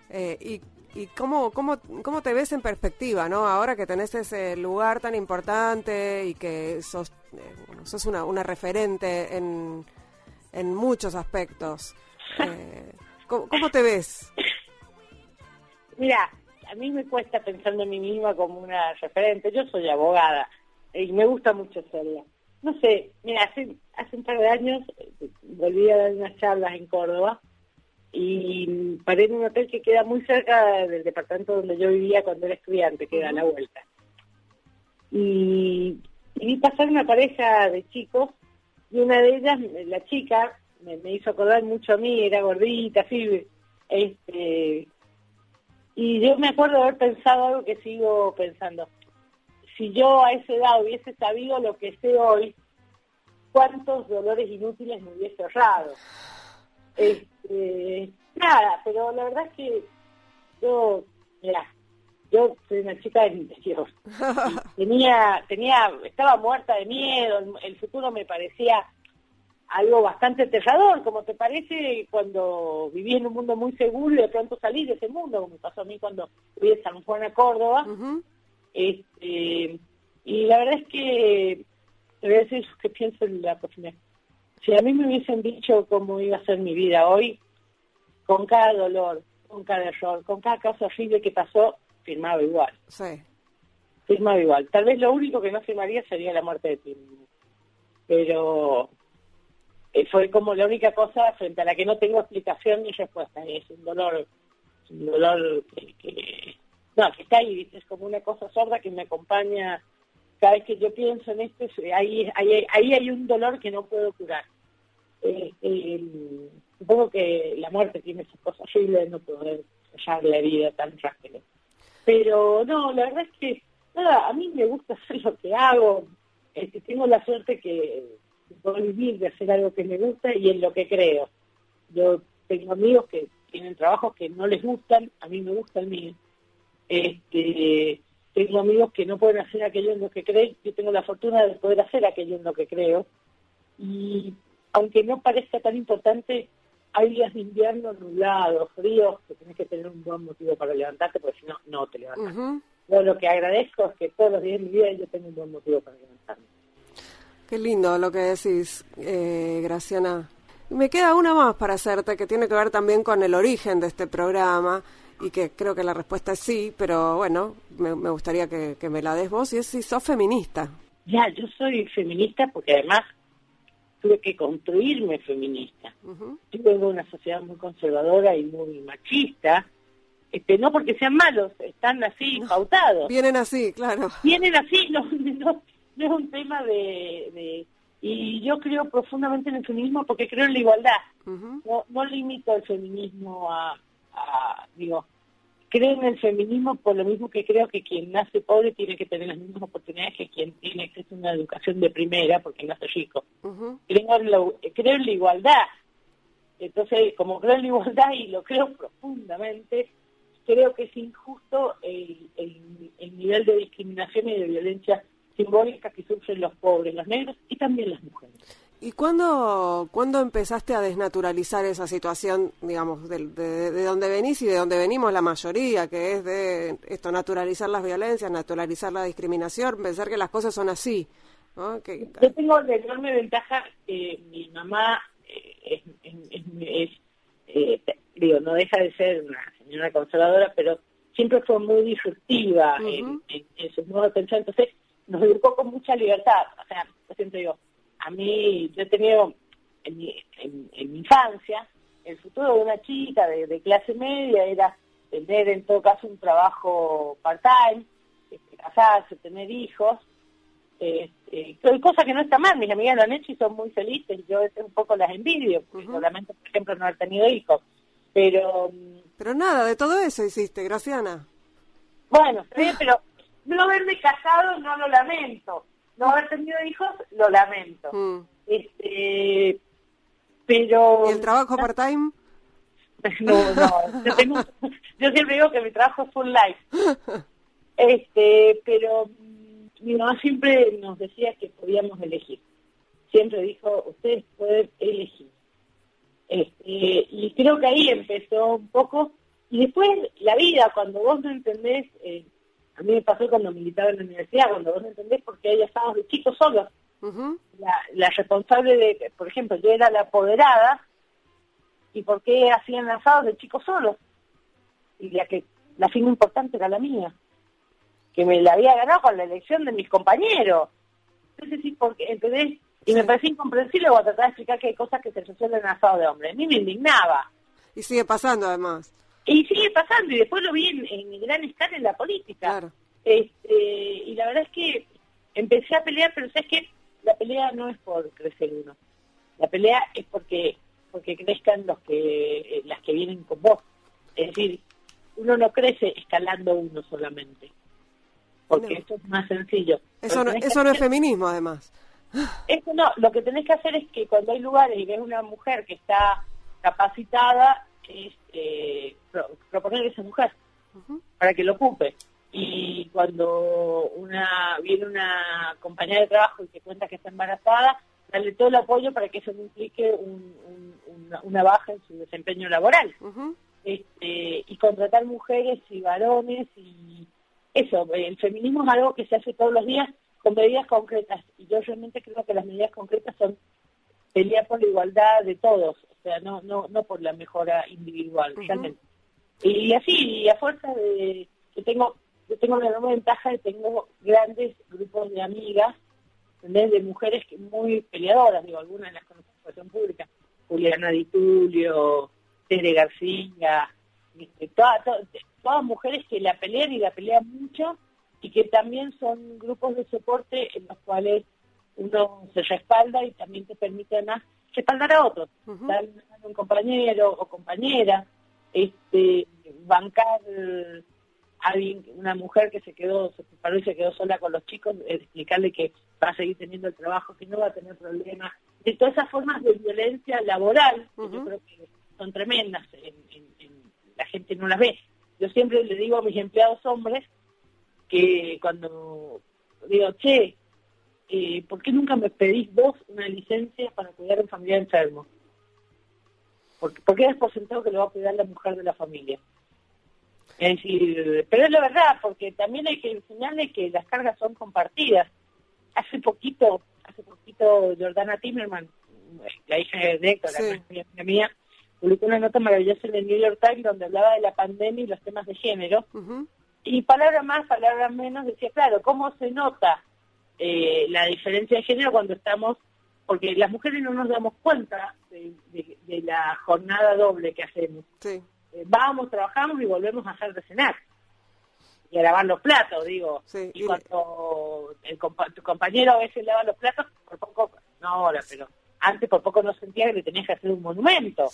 eh, y, y cómo, cómo, cómo te ves en perspectiva, ¿no? Ahora que tenés ese lugar tan importante y que sos, eh, sos una, una referente en, en muchos aspectos. Eh, ¿cómo, te ves? Mira, a mí me cuesta pensar en mí misma como una referente. Yo soy abogada y me gusta mucho serla. No sé, mira, hace, hace un par de años volví a dar unas charlas en Córdoba y paré en un hotel que queda muy cerca del departamento donde yo vivía cuando era estudiante, que era a la vuelta. Y, vi pasar una pareja de chicos y una de ellas, la chica, me, hizo acordar mucho a mí, era gordita, así, este, y yo me acuerdo de haber pensado algo que sigo pensando. Si yo a esa edad hubiese sabido lo que sé hoy, cuántos dolores inútiles me hubiese ahorrado. Este, nada, pero la verdad es que yo, mira, yo soy una chica del interior. tenía, tenía, estaba muerta de miedo, el, futuro me parecía algo bastante aterrador, como te parece cuando viví en un mundo muy seguro y de pronto salí de ese mundo, como me pasó a mí cuando fui de San Juan a Córdoba. este, y la verdad es que, te voy a decir que pienso en la próxima si a mí me hubiesen dicho cómo iba a ser mi vida hoy, con cada dolor, con cada error, con cada cosa horrible que pasó, firmaba igual. Sí. Firmaba igual. Tal vez lo único que no firmaría sería la muerte de ti. Pero eh, fue como la única cosa frente a la que no tengo explicación ni respuesta. Es un dolor, un dolor que, no, que está ahí, es como una cosa sorda que me acompaña cada vez que yo pienso en esto, ahí, ahí, ahí hay un dolor que no puedo curar. Eh, eh, supongo que la muerte tiene esas cosas horribles, no poder sellar la herida tan rápido. Pero no, la verdad es que nada, a mí me gusta hacer lo que hago, este, tengo la suerte que puedo vivir de hacer algo que me gusta y en lo que creo. Yo tengo amigos que tienen trabajos que no les gustan, a mí me gusta el mío. Este, tengo amigos que no pueden hacer aquello en lo que creen, yo tengo la fortuna de poder hacer aquello en lo que creo. Y aunque no parezca tan importante, hay días de invierno nublados, fríos, que tienes que tener un buen motivo para levantarte, porque si no, no te levantas. lo que agradezco es que todos los días de mi vida yo tengo un buen motivo para levantarme. Qué lindo lo que decís, eh, Graciana. Me queda una más para hacerte, que tiene que ver también con el origen de este programa y que creo que la respuesta es sí, pero bueno, me, gustaría que, me la des vos y es si sos feminista. Ya, yo soy feminista porque además tuve que construirme feminista. Yo vengo de una sociedad muy conservadora y muy machista, este, no porque sean malos, están así pautados. Vienen así, claro. Vienen así, no, no es un tema de, de, Y yo creo profundamente en el feminismo porque creo en la igualdad. no, no limito el feminismo a, a, digo, creo en el feminismo por lo mismo que creo que quien nace pobre tiene que tener las mismas oportunidades que quien tiene acceso a una educación de primera porque nace rico. creo, en la, creo en la igualdad. Entonces, como creo en la igualdad y lo creo profundamente, creo que es injusto el, el, nivel de discriminación y de violencia simbólica que sufren los pobres, los negros y también las mujeres. ¿Y cuándo, cuándo empezaste a desnaturalizar esa situación, digamos, de, de, donde venís y de donde venimos la mayoría, que es de esto, naturalizar las violencias, naturalizar la discriminación, pensar que las cosas son así? Yo tengo la enorme ventaja que mi mamá eh, es, eh, digo, no deja de ser una señora conservadora, pero siempre fue muy disruptiva en, en, sus modos de pensar, entonces nos educó con mucha libertad. O sea, siempre digo, a mí, yo he tenido en mi, en, mi infancia, el futuro de una chica de, clase media era tener en todo caso un trabajo part-time, este, casarse, tener hijos, este, cosa que no está mal, mis amigas lo han hecho y son muy felices, yo un poco las envidio, porque solamente, por ejemplo, no haber tenido hijos, pero... Pero nada, de todo eso hiciste, Graciana. Bueno, pero no haberme casado no lo lamento, no haber tenido hijos, lo lamento. Mm. Este, pero... ¿Y el trabajo part-time? No, no, yo, tengo, yo siempre digo que mi trabajo es full life. Este, pero mi mamá siempre nos decía que podíamos elegir. Siempre dijo, ustedes pueden elegir. Este, y creo que ahí empezó un poco. Y después la vida, cuando vos no entendés eh, a mí me pasó cuando militaba en la universidad, cuando vos entendés por qué hay asados de chicos solos. la, responsable de, por ejemplo, yo era la apoderada, y por qué hacían asados de chicos solos. Y la que la firma importante era la mía, que me la había ganado con la elección de mis compañeros. Entonces, sí, porque, ¿entendés? Y me parecía incomprensible cuando trataba de explicar que hay cosas que se resuelven en asado de hombre. A mí me indignaba. Y sigue pasando, además. Y sigue pasando, y después lo vi en, gran escala en la política. Este, y la verdad es que empecé a pelear, pero sabes que la pelea no es por crecer uno. La pelea es porque porque crezcan los que eh, las que vienen con vos. Es decir, uno no crece escalando uno solamente. Porque esto es más sencillo. Eso no, eso no es feminismo, además. Eso no, lo que tenés que hacer es que cuando hay lugares y ves una mujer que está capacitada, es eh, proponerle a esa mujer para que lo ocupe. Y cuando una viene una compañera de trabajo y te cuenta que está embarazada, darle todo el apoyo para que eso no implique una, baja en su desempeño laboral. este, y contratar mujeres y varones y eso, el feminismo es algo que se hace todos los días con medidas concretas. Y yo realmente creo que las medidas concretas son pelear por la igualdad de todos, o sea, no no no por la mejora individual, realmente. Y así, y a fuerza de que tengo yo tengo una enorme ventaja de tengo grandes grupos de amigas, de mujeres que muy peleadoras, digo, algunas de las conozco en pública, Juliana Di Tulio, Tere García, este, todas, todas mujeres que la pelean y la pelean mucho y que también son grupos de soporte en los cuales uno se respalda y también te permite además respaldar a otros, dar un compañero o compañera, este, bancar a alguien, una mujer que se quedó, se preparó y se quedó sola con los chicos, explicarle que va a seguir teniendo el trabajo, que no va a tener problemas, de todas esas formas de violencia laboral, que yo creo que son tremendas, la gente no las ve. Yo siempre le digo a mis empleados hombres que cuando digo, che, eh, ¿por qué nunca me pedís vos una licencia para cuidar a un familiar enfermo? Porque, porque es por sentado que lo va a cuidar la mujer de la familia. Es decir, pero es la verdad, porque también hay que enseñarle que las cargas son compartidas. Hace poquito, hace poquito Jordana Timmerman, la hija de Héctor, la mía, publicó una nota maravillosa en el New York Times donde hablaba de la pandemia y los temas de género. Y palabra más, palabra menos, decía, claro, ¿cómo se nota eh, la diferencia de género cuando estamos, porque las mujeres no nos damos cuenta de, la jornada doble que hacemos. Eh, vamos, trabajamos y volvemos a hacer de cenar. y a lavar los platos, digo. y, cuando el tu compañero a veces lava los platos, por poco, no ahora, pero antes por poco no sentía que le tenías que hacer un monumento.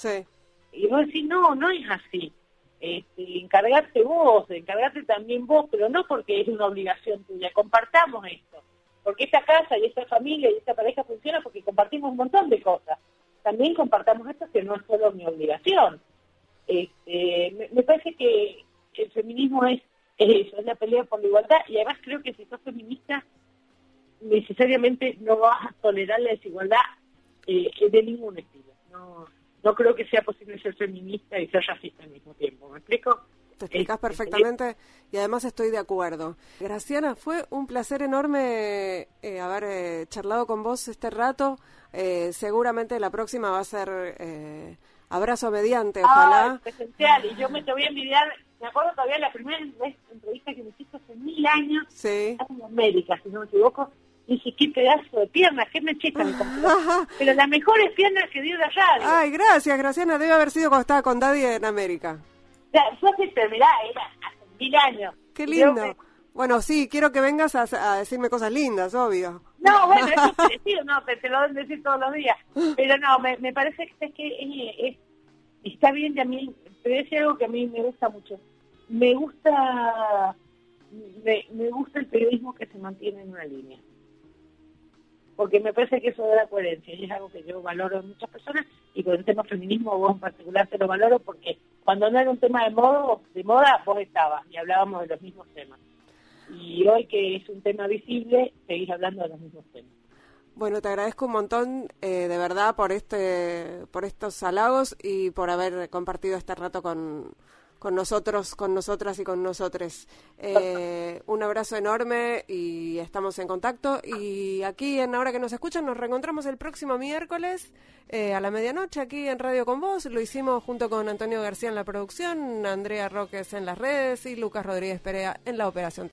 Y vos decís, no, no es así. Este, encargarte vos, encargarte también vos, pero no porque es una obligación tuya, compartamos esto. Porque esta casa y esta familia y esta pareja funciona porque compartimos un montón de cosas. También compartamos esto que no es solo mi obligación. Este, me, parece que el feminismo es, eso, es la pelea por la igualdad y además creo que si sos feminista necesariamente no vas a tolerar la desigualdad eh, de ningún estilo. No, no creo que sea posible ser feminista y ser racista al mismo tiempo. ¿Me explico? Te explicas este, perfectamente y además estoy de acuerdo. Graciana, fue un placer enorme eh, haber eh, charlado con vos este rato. seguramente la próxima va a ser abrazo mediante, ojalá. Ah, presencial, y yo me te voy a envidiar, me acuerdo todavía la primera entrevista que me hiciste hace mil años, sí. en América, si no me equivoco, dije, qué pedazo de piernas, qué mechita me Pero las mejores piernas que dio de allá. Ay, gracias, Graciana, debe haber sido cuando estaba con Daddy en América. Ya, yo mirá, era hace mil años. Qué lindo. Bueno, sí, quiero que vengas a, decirme cosas lindas, obvio. No, bueno, eso es parecido, no, te, lo deben decir todos los días. Pero no, me, me parece que, es que está bien también, pero es algo que a mí me gusta mucho. Me gusta, me, me gusta el periodismo que se mantiene en una línea porque me parece que eso da coherencia y es algo que yo valoro en muchas personas y con el tema feminismo vos en particular te lo valoro porque cuando no era un tema de moda, de moda vos estabas y hablábamos de los mismos temas. Y hoy que es un tema visible, seguís hablando de los mismos temas. Bueno, te agradezco un montón, eh, de verdad, por este, por estos halagos y por haber compartido este rato con, con nosotros, con nosotras y con nosotres. Eh, un abrazo enorme y estamos en contacto. Y aquí en Ahora que nos escuchan nos reencontramos el próximo miércoles eh, a la medianoche aquí en Radio con Vos. Lo hicimos junto con Antonio García en la producción, Andrea Roques en las redes y Lucas Rodríguez Perea en la operación.